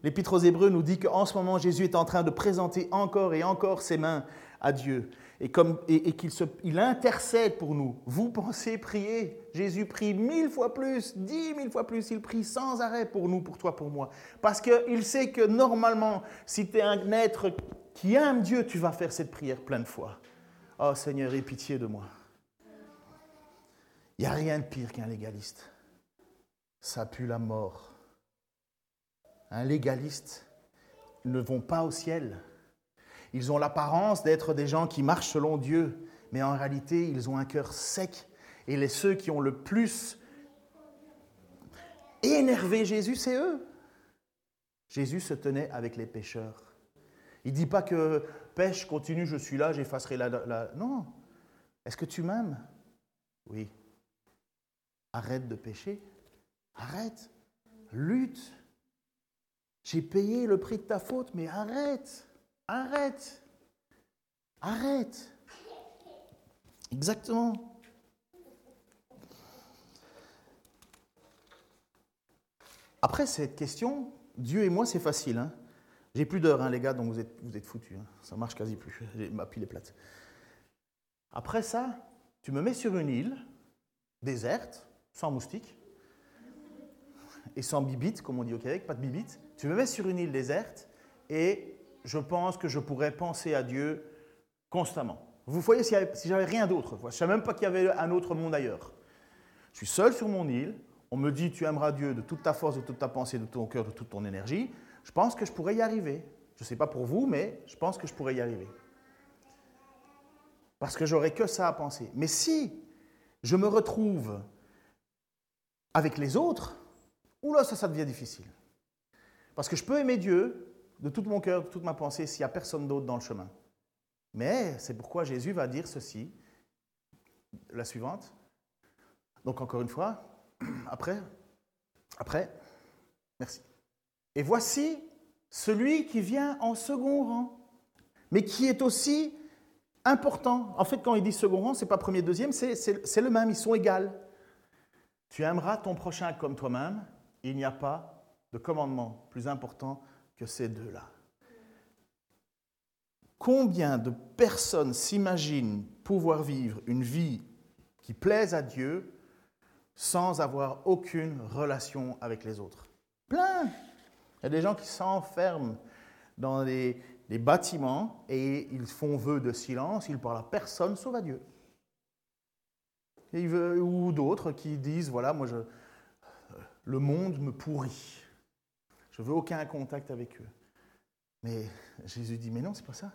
L'Épître aux Hébreux nous dit qu'en ce moment, Jésus est en train de présenter encore et encore ses mains à Dieu et, et, qu'il il intercède pour nous. Vous pensez prier? Jésus prie mille fois plus, dix mille fois plus. Il prie sans arrêt pour nous, pour toi, pour moi. Parce qu'il sait que normalement, si tu es un être qui aime Dieu, tu vas faire cette prière plein de fois. Oh Seigneur, aie pitié de moi. Il n'y a rien de pire qu'un légaliste. Ça pue la mort. Un légaliste, ils ne vont pas au ciel. Ils ont l'apparence d'être des gens qui marchent selon Dieu, mais en réalité, ils ont un cœur sec. Et les ceux qui ont le plus énervé Jésus, c'est eux. Jésus se tenait avec les pécheurs. Il ne dit pas que pêche, continue, je suis là, j'effacerai la, Non. Est-ce que tu m'aimes? Oui. Arrête de pécher. Arrête. Lutte. J'ai payé le prix de ta faute, mais arrête. Arrête. Arrête. Exactement. Après cette question, Dieu et moi, c'est facile. Hein j'ai plus d'heures, hein, les gars, donc vous êtes, vous êtes foutus. Hein. Ça marche quasi plus. Ma pile est plate. Après ça, tu me mets sur une île déserte, sans moustiques, et sans bibites, comme on dit au Québec, pas de bibites. Tu me mets sur une île déserte, et je pense que je pourrais penser à Dieu constamment. Vous voyez, si j'avais rien d'autre, je ne savais même pas qu'il y avait un autre monde ailleurs. Je suis seul sur mon île, on me dit tu aimeras Dieu de toute ta force, de toute ta pensée, de tout ton cœur, de toute ton énergie. Je pense que je pourrais y arriver. Je ne sais pas pour vous, mais je pense que je pourrais y arriver. Parce que j'aurais que ça à penser. Mais si je me retrouve avec les autres, oula, ça, ça devient difficile. Parce que je peux aimer Dieu de tout mon cœur, de toute ma pensée, s'il n'y a personne d'autre dans le chemin. Mais c'est pourquoi Jésus va dire ceci, la suivante. Donc encore une fois, après, après, merci. Et voici celui qui vient en second rang, mais qui est aussi important. En fait, quand il dit second rang, c'est pas premier, deuxième, c'est le même, ils sont égaux. Tu aimeras ton prochain comme toi-même. Il n'y a pas de commandement plus important que ces deux-là. Combien de personnes s'imaginent pouvoir vivre une vie qui plaise à Dieu sans avoir aucune relation avec les autres? Plein y a des gens qui s'enferment dans des, bâtiments et ils font vœu de silence, ils parlent à personne sauf à Dieu. ou d'autres qui disent, voilà, moi, je, le monde me pourrit. Je veux aucun contact avec eux. Mais Jésus dit, mais non, c'est pas ça.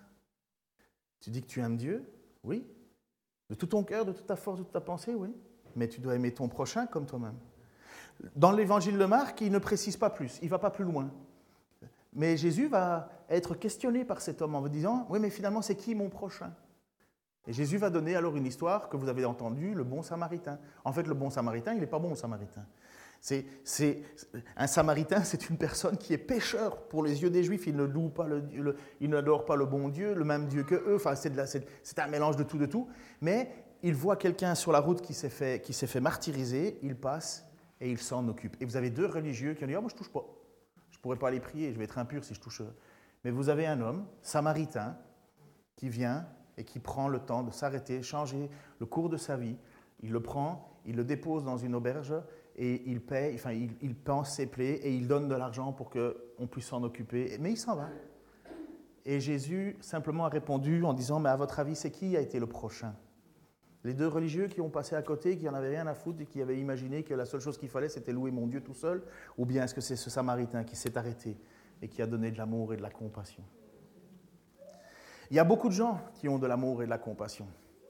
Tu dis que tu aimes Dieu, oui. De tout ton cœur, de toute ta force, de toute ta pensée, oui. Mais tu dois aimer ton prochain comme toi-même. Dans l'évangile de Marc, il ne précise pas plus, il ne va pas plus loin. Mais Jésus va être questionné par cet homme en vous disant, oui, mais finalement, c'est qui mon prochain? Et Jésus va donner alors une histoire que vous avez entendue, le bon samaritain. En fait, le bon samaritain, il n'est pas bon samaritain. C'est, un samaritain, c'est une personne qui est pécheur pour les yeux des juifs. Il ne loue pas le, il n'adore pas le bon Dieu, le même Dieu que eux. Enfin, c'est, c'est, un mélange de tout, de tout. Mais il voit quelqu'un sur la route qui s'est fait, qui s'est fait martyriser, il passe et il s'en occupe. Et vous avez deux religieux qui ont dit, oh, moi je touche pas. Je pourrais pas aller prier, je vais être impur si je touche. Mais vous avez un homme, samaritain, qui vient et qui prend le temps de s'arrêter, changer le cours de sa vie. Il le prend, il le dépose dans une auberge et il paye, enfin, il, pense ses plaies et il donne de l'argent pour qu'on puisse s'en occuper. Mais il s'en va. Et Jésus simplement a répondu en disant, mais à votre avis, c'est qui a été le prochain? Les deux religieux qui ont passé à côté, qui n'en avaient rien à foutre et qui avaient imaginé que la seule chose qu'il fallait, c'était louer mon Dieu tout seul Ou bien est-ce que c'est ce Samaritain qui s'est arrêté et qui a donné de l'amour et de la compassion? Il y a beaucoup de gens qui ont de l'amour et de la compassion.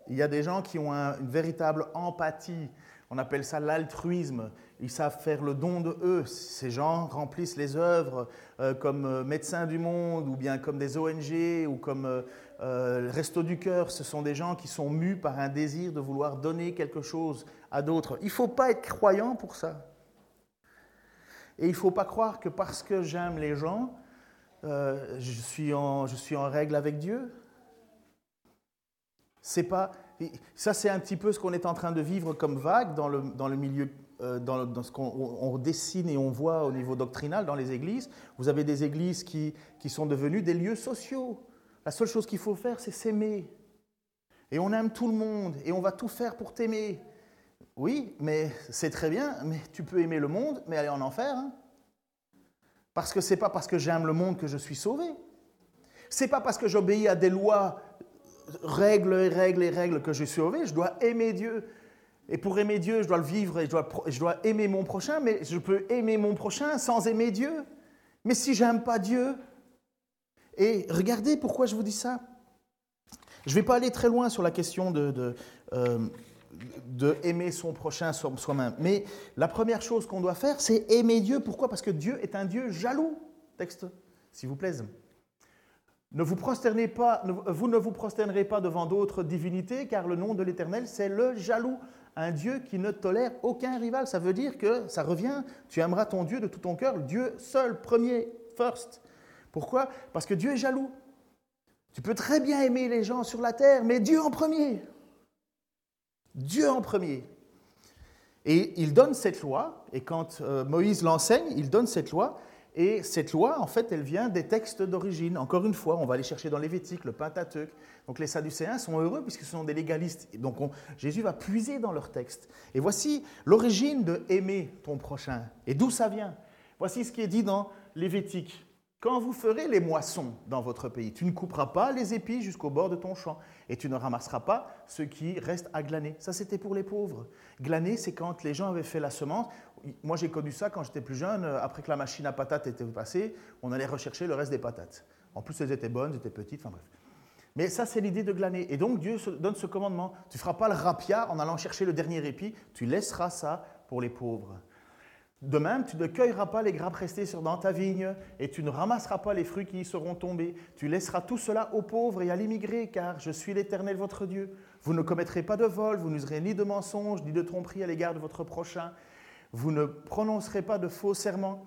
Il y a des gens qui ont une véritable empathie on appelle ça l'altruisme. Ils savent faire le don de eux. Ces gens remplissent les œuvres euh, comme euh, Médecins du Monde ou bien comme des ONG ou comme euh, Resto du Cœur. Ce sont des gens qui sont mus par un désir de vouloir donner quelque chose à d'autres. Il ne faut pas être croyant pour ça. Et il ne faut pas croire que parce que j'aime les gens, je, suis en, je suis en règle avec Dieu. C'est pas ça, c'est un petit peu ce qu'on est en train de vivre comme vague dans le, le milieu, euh, dans, ce qu'on dessine et on voit au niveau doctrinal dans les églises. Vous avez des églises qui sont devenues des lieux sociaux. La seule chose qu'il faut faire, c'est s'aimer. Et on aime tout le monde et on va tout faire pour t'aimer. Oui, mais c'est très bien, mais tu peux aimer le monde, mais aller en enfer. Hein. parce que c'est pas parce que j'aime le monde que je suis sauvé. C'est pas parce que j'obéis à des lois règles et règles et règles que je suis sauvé, je dois aimer Dieu. Et pour aimer Dieu, je dois le vivre et je dois, je dois aimer mon prochain, mais je peux aimer mon prochain sans aimer Dieu. Mais si j'aime pas Dieu, et regardez pourquoi je vous dis ça. Je ne vais pas aller très loin sur la question de, de, euh, de son prochain soi-même. Mais la première chose qu'on doit faire, c'est aimer Dieu. Pourquoi? Parce que Dieu est un Dieu jaloux. Texte, s'il vous plaît. Ne vous, prosternez pas, vous ne vous prosternerez pas devant d'autres divinités, car le nom de l'Éternel, c'est le jaloux, un Dieu qui ne tolère aucun rival. Ça veut dire que ça revient, tu aimeras ton Dieu de tout ton cœur, Dieu seul, premier, first. Pourquoi? Parce que Dieu est jaloux. Tu peux très bien aimer les gens sur la terre, mais Dieu en premier. Dieu en premier. Et il donne cette loi, et quand euh, Moïse l'enseigne, il donne cette loi, et cette loi, en fait, elle vient des textes d'origine. Encore une fois, on va aller chercher dans Lévitique, le Pentateuque. Donc les Sadducéens sont heureux puisque ce sont des légalistes. Donc Jésus va puiser dans leurs textes. Et voici l'origine de aimer ton prochain. Et d'où ça vient? Voici ce qui est dit dans Lévitique. Quand vous ferez les moissons dans votre pays, tu ne couperas pas les épis jusqu'au bord de ton champ et tu ne ramasseras pas ce qui reste à glaner. Ça, c'était pour les pauvres. Glaner, c'est quand les gens avaient fait la semence. Moi, j'ai connu ça quand j'étais plus jeune. Après que la machine à patates était passée, on allait rechercher le reste des patates. En plus, elles étaient bonnes, elles étaient petites, enfin bref. Mais ça, c'est l'idée de glaner. Et donc, Dieu donne ce commandement. Tu ne feras pas le rapia en allant chercher le dernier épi, tu laisseras ça pour les pauvres. De même, tu ne cueilleras pas les grappes restées dans ta vigne, et tu ne ramasseras pas les fruits qui y seront tombés. Tu laisseras tout cela aux pauvres et à l'immigré, car je suis l'Éternel votre Dieu. Vous ne commettrez pas de vol, vous n'userez ni de mensonges, ni de tromperie à l'égard de votre prochain. Vous ne prononcerez pas de faux serments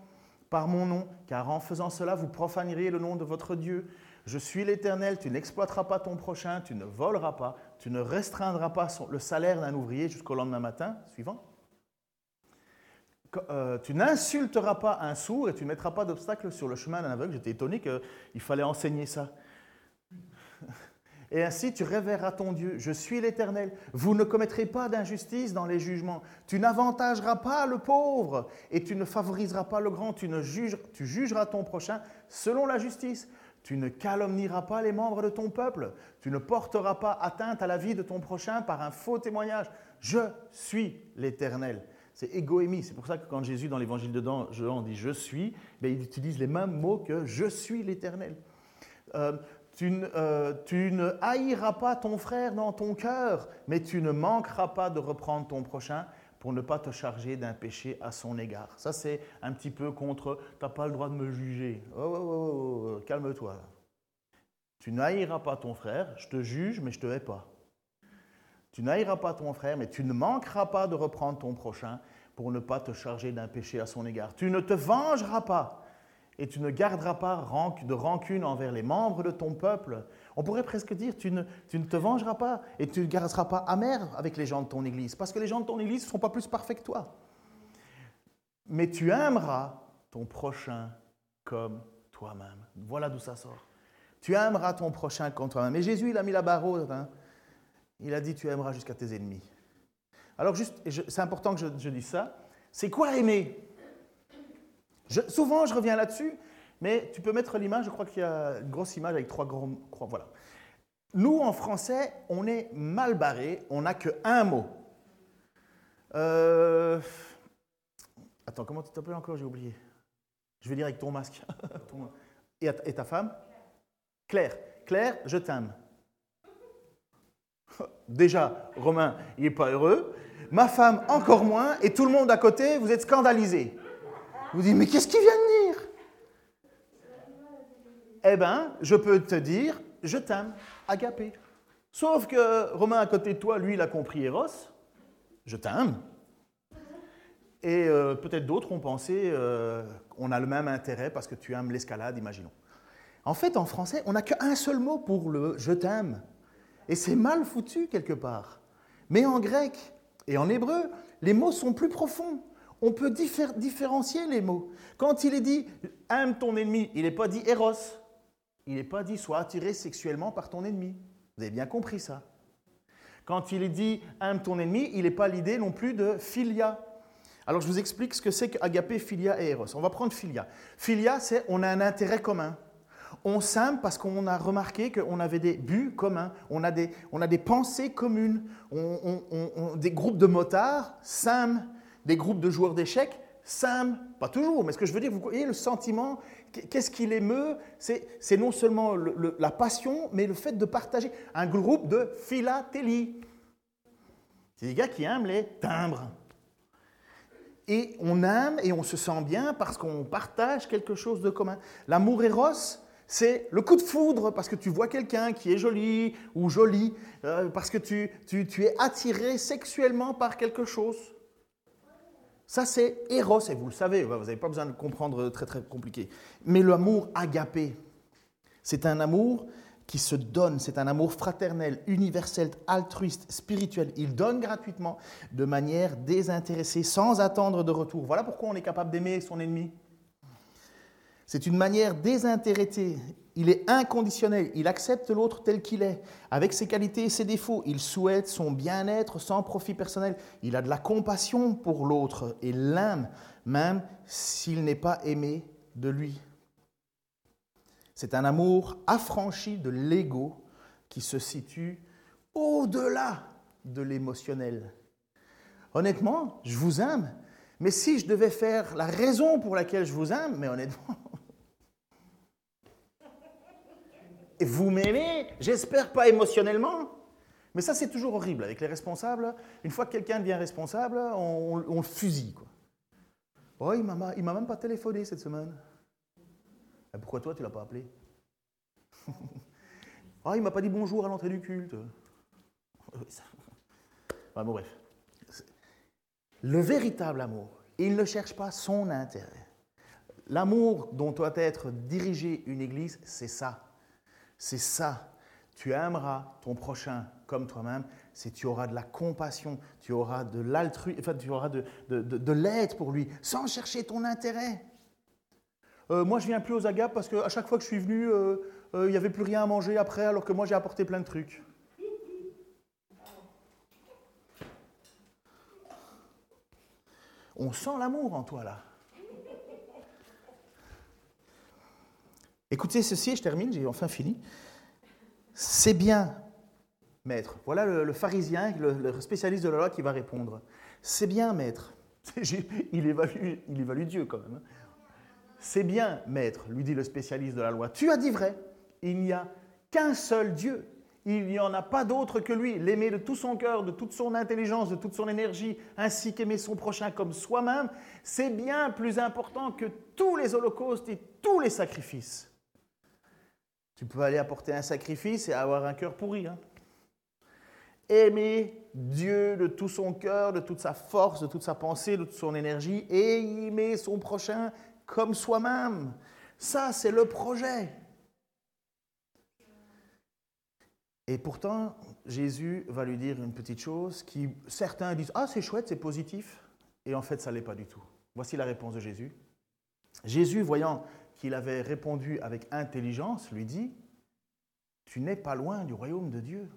par mon nom, car en faisant cela, vous profaneriez le nom de votre Dieu. Je suis l'Éternel, tu n'exploiteras pas ton prochain, tu ne voleras pas, tu ne restreindras pas le salaire d'un ouvrier jusqu'au lendemain matin suivant. Euh, tu n'insulteras pas un sourd et tu ne mettras pas d'obstacle sur le chemin d'un aveugle. J'étais étonné qu'il fallait enseigner ça. Et ainsi tu révéreras ton Dieu. Je suis l'Éternel. Vous ne commettrez pas d'injustice dans les jugements. Tu n'avantageras pas le pauvre et tu ne favoriseras pas le grand. Tu, ne tu jugeras ton prochain selon la justice. Tu ne calomnieras pas les membres de ton peuple. Tu ne porteras pas atteinte à la vie de ton prochain par un faux témoignage. Je suis l'Éternel. C'est égoémie. C'est pour ça que quand Jésus, dans l'évangile de Jean, dit je suis, ben, il utilise les mêmes mots que je suis l'Éternel. Euh, euh, tu, ne haïras pas ton frère dans ton cœur, mais tu ne manqueras pas de reprendre ton prochain pour ne pas te charger d'un péché à son égard. Ça, c'est un petit peu contre tu n'as pas le droit de me juger. Oh, oh, oh, oh calme-toi. Tu n'haïras pas ton frère, je te juge, mais je te hais pas. Tu n'haïras pas ton frère, mais tu ne manqueras pas de reprendre ton prochain pour ne pas te charger d'un péché à son égard. Tu ne te vengeras pas et tu ne garderas pas de rancune envers les membres de ton peuple. On pourrait presque dire, tu ne, tu ne te vengeras pas et tu ne garderas pas amer avec les gens de ton Église, parce que les gens de ton Église ne sont pas plus parfaits que toi. Mais tu aimeras ton prochain comme toi-même. Voilà d'où ça sort. Tu aimeras ton prochain comme toi-même. Et Jésus, il a mis la barre haute. Hein. Il a dit, tu aimeras jusqu'à tes ennemis. Alors juste, c'est important que je, dise ça, c'est quoi aimer? Souvent, je reviens là-dessus, mais tu peux mettre l'image, je crois qu'il y a une grosse image avec trois gros croix. Voilà. Nous, en français, on est mal barré, on n'a qu'un mot. Euh, attends, comment tu t'appelles encore? J'ai oublié. Je vais dire avec ton masque. et, ta femme? Claire. Claire, je t'aime. Déjà, Romain, il n'est pas heureux. Ma femme, encore moins. Et tout le monde à côté, vous êtes scandalisés. Vous dites, mais qu'est-ce qu'il vient de dire? Eh bien, je peux te dire, je t'aime, agapé. Sauf que Romain à côté de toi, lui, il a compris Eros, je t'aime. Et euh, peut-être d'autres ont pensé, euh, on a le même intérêt parce que tu aimes l'escalade, imaginons. En fait, en français, on n'a qu'un seul mot pour le je t'aime. Et c'est mal foutu quelque part. Mais en grec et en hébreu, les mots sont plus profonds on peut différencier les mots. Quand il est dit aime ton ennemi, il n'est pas dit eros. Il n'est pas dit sois attiré sexuellement par ton ennemi. Vous avez bien compris ça. Quand il est dit aime ton ennemi, il n'est pas l'idée non plus de philia. Alors je vous explique ce que c'est qu'agapé, philia et eros. On va prendre philia. Philia, c'est on a un intérêt commun. On s'aime parce qu'on a remarqué qu'on avait des buts communs, on a des, on a des pensées communes. des groupes de motards s'aiment des groupes de joueurs d'échecs s'aiment, pas toujours, mais ce que je veux dire, vous voyez le sentiment, qu'est-ce qui l'émeut C'est non seulement la passion, mais le fait de partager un groupe de philatélie. C'est des gars qui aiment les timbres. Et on aime et on se sent bien parce qu'on partage quelque chose de commun. L'amour éros, c'est le coup de foudre parce que tu vois quelqu'un qui est joli ou jolie, euh, parce que tu, tu es attiré sexuellement par quelque chose. Ça, c'est Eros, et vous le savez, vous n'avez pas besoin de comprendre très très compliqué. Mais l'amour agapé, c'est un amour qui se donne, c'est un amour fraternel, universel, altruiste, spirituel. Il donne gratuitement, de manière désintéressée, sans attendre de retour. Voilà pourquoi on est capable d'aimer son ennemi. C'est une manière désintéressée. Il est inconditionnel. Il accepte l'autre tel qu'il est, avec ses qualités et ses défauts. Il souhaite son bien-être sans profit personnel. Il a de la compassion pour l'autre et l'aime, même s'il n'est pas aimé de lui. C'est un amour affranchi de l'ego qui se situe au-delà de l'émotionnel. Honnêtement, je vous aime, mais si je devais faire la raison pour laquelle je vous aime, mais honnêtement, vous m'aimez, j'espère pas émotionnellement. Mais ça, c'est toujours horrible avec les responsables. Une fois que quelqu'un devient responsable, on, le fusille. Quoi. Oh, il m'a, m'a même pas téléphoné cette semaine. Et pourquoi toi, tu l'as pas appelé? Oh, il m'a pas dit bonjour à l'entrée du culte. bon, bref. Le véritable amour, il ne cherche pas son intérêt. L'amour dont doit être dirigée une église, c'est ça. C'est ça. Tu aimeras ton prochain comme toi-même, c'est tu auras de la compassion, tu auras de l'altruisme, enfin, tu auras de, de, l'aide pour lui, sans chercher ton intérêt. Euh, moi, je viens plus aux agapes parce qu'à chaque fois que je suis venu, euh, euh, il n'y avait plus rien à manger après, alors que moi, j'ai apporté plein de trucs. On sent l'amour en toi, là. Écoutez ceci, je termine, j'ai enfin fini. C'est bien, maître. Voilà le, pharisien, le, spécialiste de la loi qui va répondre. C'est bien, maître. Il évalue, il évalue Dieu quand même. C'est bien, maître, lui dit le spécialiste de la loi. Tu as dit vrai. Il n'y a qu'un seul Dieu. Il n'y en a pas d'autre que lui. L'aimer de tout son cœur, de toute son intelligence, de toute son énergie, ainsi qu'aimer son prochain comme soi-même, c'est bien plus important que tous les holocaustes et tous les sacrifices. Tu peux aller apporter un sacrifice et avoir un cœur pourri. Hein. Aimer Dieu de tout son cœur, de toute sa force, de toute sa pensée, de toute son énergie, et aimer son prochain comme soi-même. Ça, c'est le projet. Et pourtant, Jésus va lui dire une petite chose qui, certains disent, ah c'est chouette, c'est positif, et en fait, ça ne l'est pas du tout. Voici la réponse de Jésus. Jésus, voyant qu'il avait répondu avec intelligence, lui dit, Tu n'es pas loin du royaume de Dieu.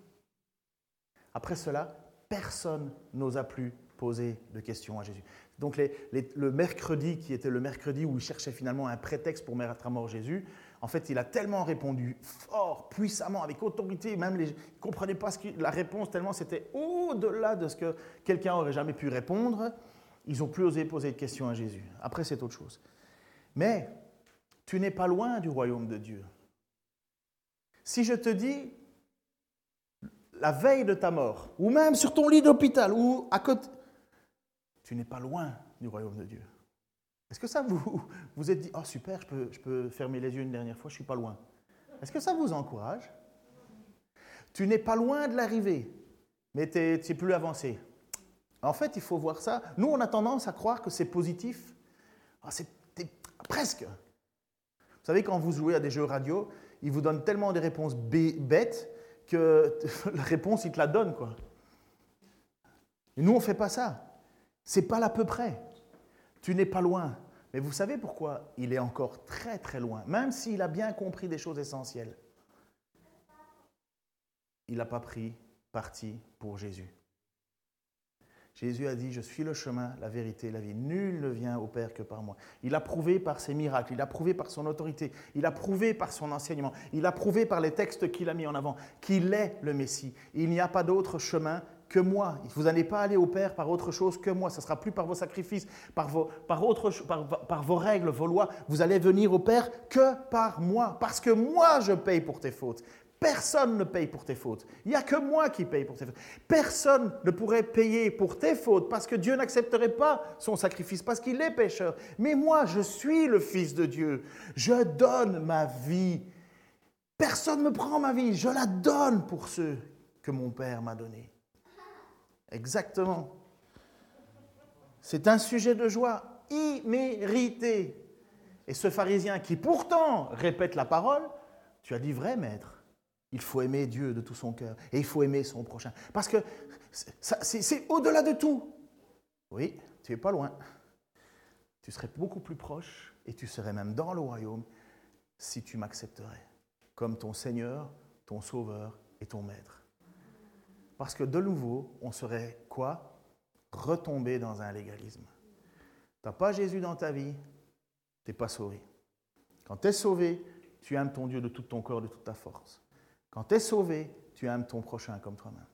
Après cela, personne n'osa plus poser de questions à Jésus. Donc le mercredi, qui était le mercredi où il cherchait finalement un prétexte pour mettre à mort Jésus, en fait, il a tellement répondu fort, puissamment, avec autorité, même les, ne comprenaient pas ce la réponse, tellement c'était au-delà de ce que quelqu'un aurait jamais pu répondre. Ils n'ont plus osé poser de questions à Jésus. Après, c'est autre chose. Mais tu n'es pas loin du royaume de Dieu. Si je te dis, la veille de ta mort, ou même sur ton lit d'hôpital, ou à côté, tu n'es pas loin du royaume de Dieu. Est-ce que ça vous vous êtes dit, oh super, je peux, fermer les yeux une dernière fois, je suis pas loin. Est-ce que ça vous encourage? Tu n'es pas loin de l'arrivée, mais tu es, plus avancé. En fait, il faut voir ça. Nous, on a tendance à croire que c'est positif. Ah, c'est presque. Savez, quand vous jouez à des jeux radio, ils vous donnent tellement des réponses bêtes que la réponse, ils te la donnent. Quoi. Nous, on ne fait pas ça. C'est pas l'à peu près. Tu n'es pas loin. Mais vous savez pourquoi il est encore très très loin, même s'il a bien compris des choses essentielles. Il n'a pas pris parti pour Jésus. Jésus a dit, je suis le chemin, la vérité, la vie. Nul ne vient au Père que par moi. Il a prouvé par ses miracles, il a prouvé par son autorité, il a prouvé par son enseignement, il a prouvé par les textes qu'il a mis en avant qu'il est le Messie. Il n'y a pas d'autre chemin que moi. Vous n'allez pas aller au Père par autre chose que moi. Ce ne sera plus par vos sacrifices, par vos, règles, vos lois. Vous allez venir au Père que par moi. Parce que moi, je paye pour tes fautes. Personne ne paye pour tes fautes. Il n'y a que moi qui paye pour tes fautes. Personne ne pourrait payer pour tes fautes parce que Dieu n'accepterait pas son sacrifice, parce qu'il est pécheur. Mais moi, je suis le Fils de Dieu. Je donne ma vie. Personne ne me prend ma vie. Je la donne pour ceux que mon Père m'a donnés. Exactement. C'est un sujet de joie immérité. Et ce pharisien qui pourtant répète la parole, tu as dit vrai, maître. Il faut aimer Dieu de tout son cœur et il faut aimer son prochain. Parce que c'est au-delà de tout. Oui, tu es pas loin. Tu serais beaucoup plus proche et tu serais même dans le royaume si tu m'accepterais comme ton Seigneur, ton Sauveur et ton Maître. Parce que de nouveau, on serait quoi? Retombé dans un légalisme. Tu n'as pas Jésus dans ta vie, tu n'es pas sauvé. Quand tu es sauvé, tu aimes ton Dieu de tout ton corps, de toute ta force. Quand tu es sauvé, tu aimes ton prochain comme toi-même.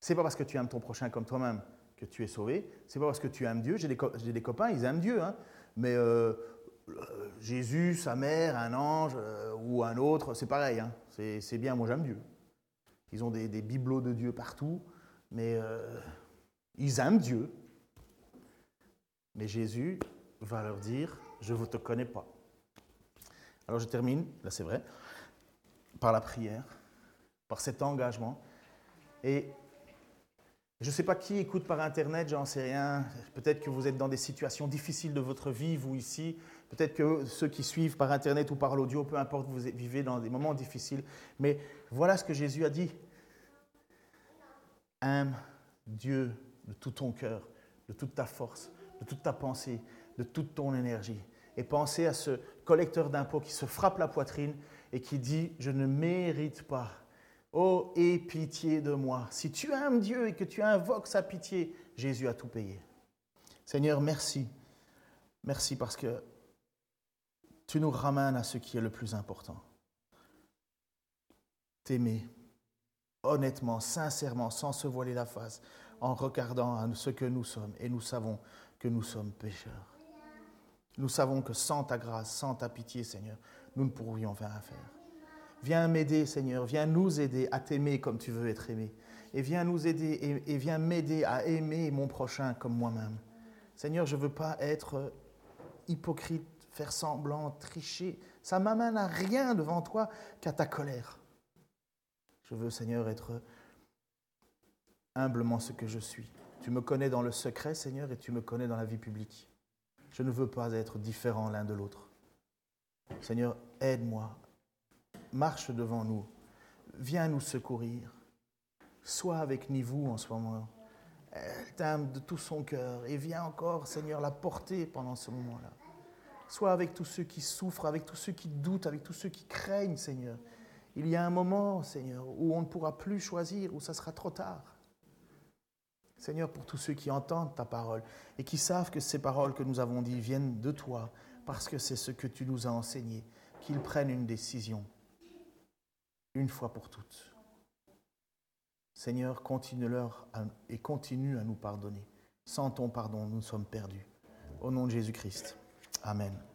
C'est pas parce que tu aimes ton prochain comme toi-même que tu es sauvé. C'est pas parce que tu aimes Dieu. J'ai des, copains, ils aiment Dieu, hein. mais euh, euh, Jésus, sa mère, un ange euh, ou un autre, c'est pareil. Hein. C'est bien, moi j'aime Dieu. Ils ont des, bibelots de Dieu partout, mais ils aiment Dieu. Mais Jésus va leur dire, je ne te connais pas. Alors je termine, là c'est vrai par la prière, par cet engagement. Et Je ne sais pas qui écoute par Internet, j'en sais rien. Peut-être que vous êtes dans des situations difficiles de votre vie, vous ici. Peut-être que ceux qui suivent par Internet ou par l'audio, peu importe, vous vivez dans des moments difficiles. Mais voilà ce que Jésus a dit. Aime Dieu de tout ton cœur, de toute ta force, de toute ta pensée, de toute ton énergie. Et pensez à ce collecteur d'impôts qui se frappe la poitrine et qui dit, je ne mérite pas. Oh, aie pitié de moi. Si tu aimes Dieu et que tu invoques sa pitié, Jésus a tout payé. Seigneur, merci. Merci parce que tu nous ramènes à ce qui est le plus important. T'aimer, honnêtement, sincèrement, sans se voiler la face, en regardant à ce que nous sommes. Et nous savons que nous sommes pécheurs. Nous savons que sans ta grâce, sans ta pitié, Seigneur, nous ne pourrions rien faire. Viens m'aider, Seigneur, viens nous aider à t'aimer comme tu veux être aimé. Et viens nous aider et, viens m'aider à aimer mon prochain comme moi-même. Seigneur, je ne veux pas être hypocrite, faire semblant, tricher. Ça m'amène à rien devant toi qu'à ta colère. Je veux, Seigneur, être humblement ce que je suis. Tu me connais dans le secret, Seigneur, et tu me connais dans la vie publique. Je ne veux pas être différent l'un de l'autre. Seigneur, aide-moi. Marche devant nous. Viens nous secourir. Sois avec Nivou en ce moment. Elle t'aime de tout son cœur et viens encore, Seigneur, la porter pendant ce moment-là. Sois avec tous ceux qui souffrent, avec tous ceux qui doutent, avec tous ceux qui craignent, Seigneur. Il y a un moment, Seigneur, où on ne pourra plus choisir, où ça sera trop tard. Seigneur, pour tous ceux qui entendent ta parole et qui savent que ces paroles que nous avons dites viennent de toi, parce que c'est ce que tu nous as enseigné, qu'ils prennent une décision, une fois pour toutes. Seigneur, continue-leur et continue à nous pardonner. Sans ton pardon, nous sommes perdus. Au nom de Jésus-Christ. Amen.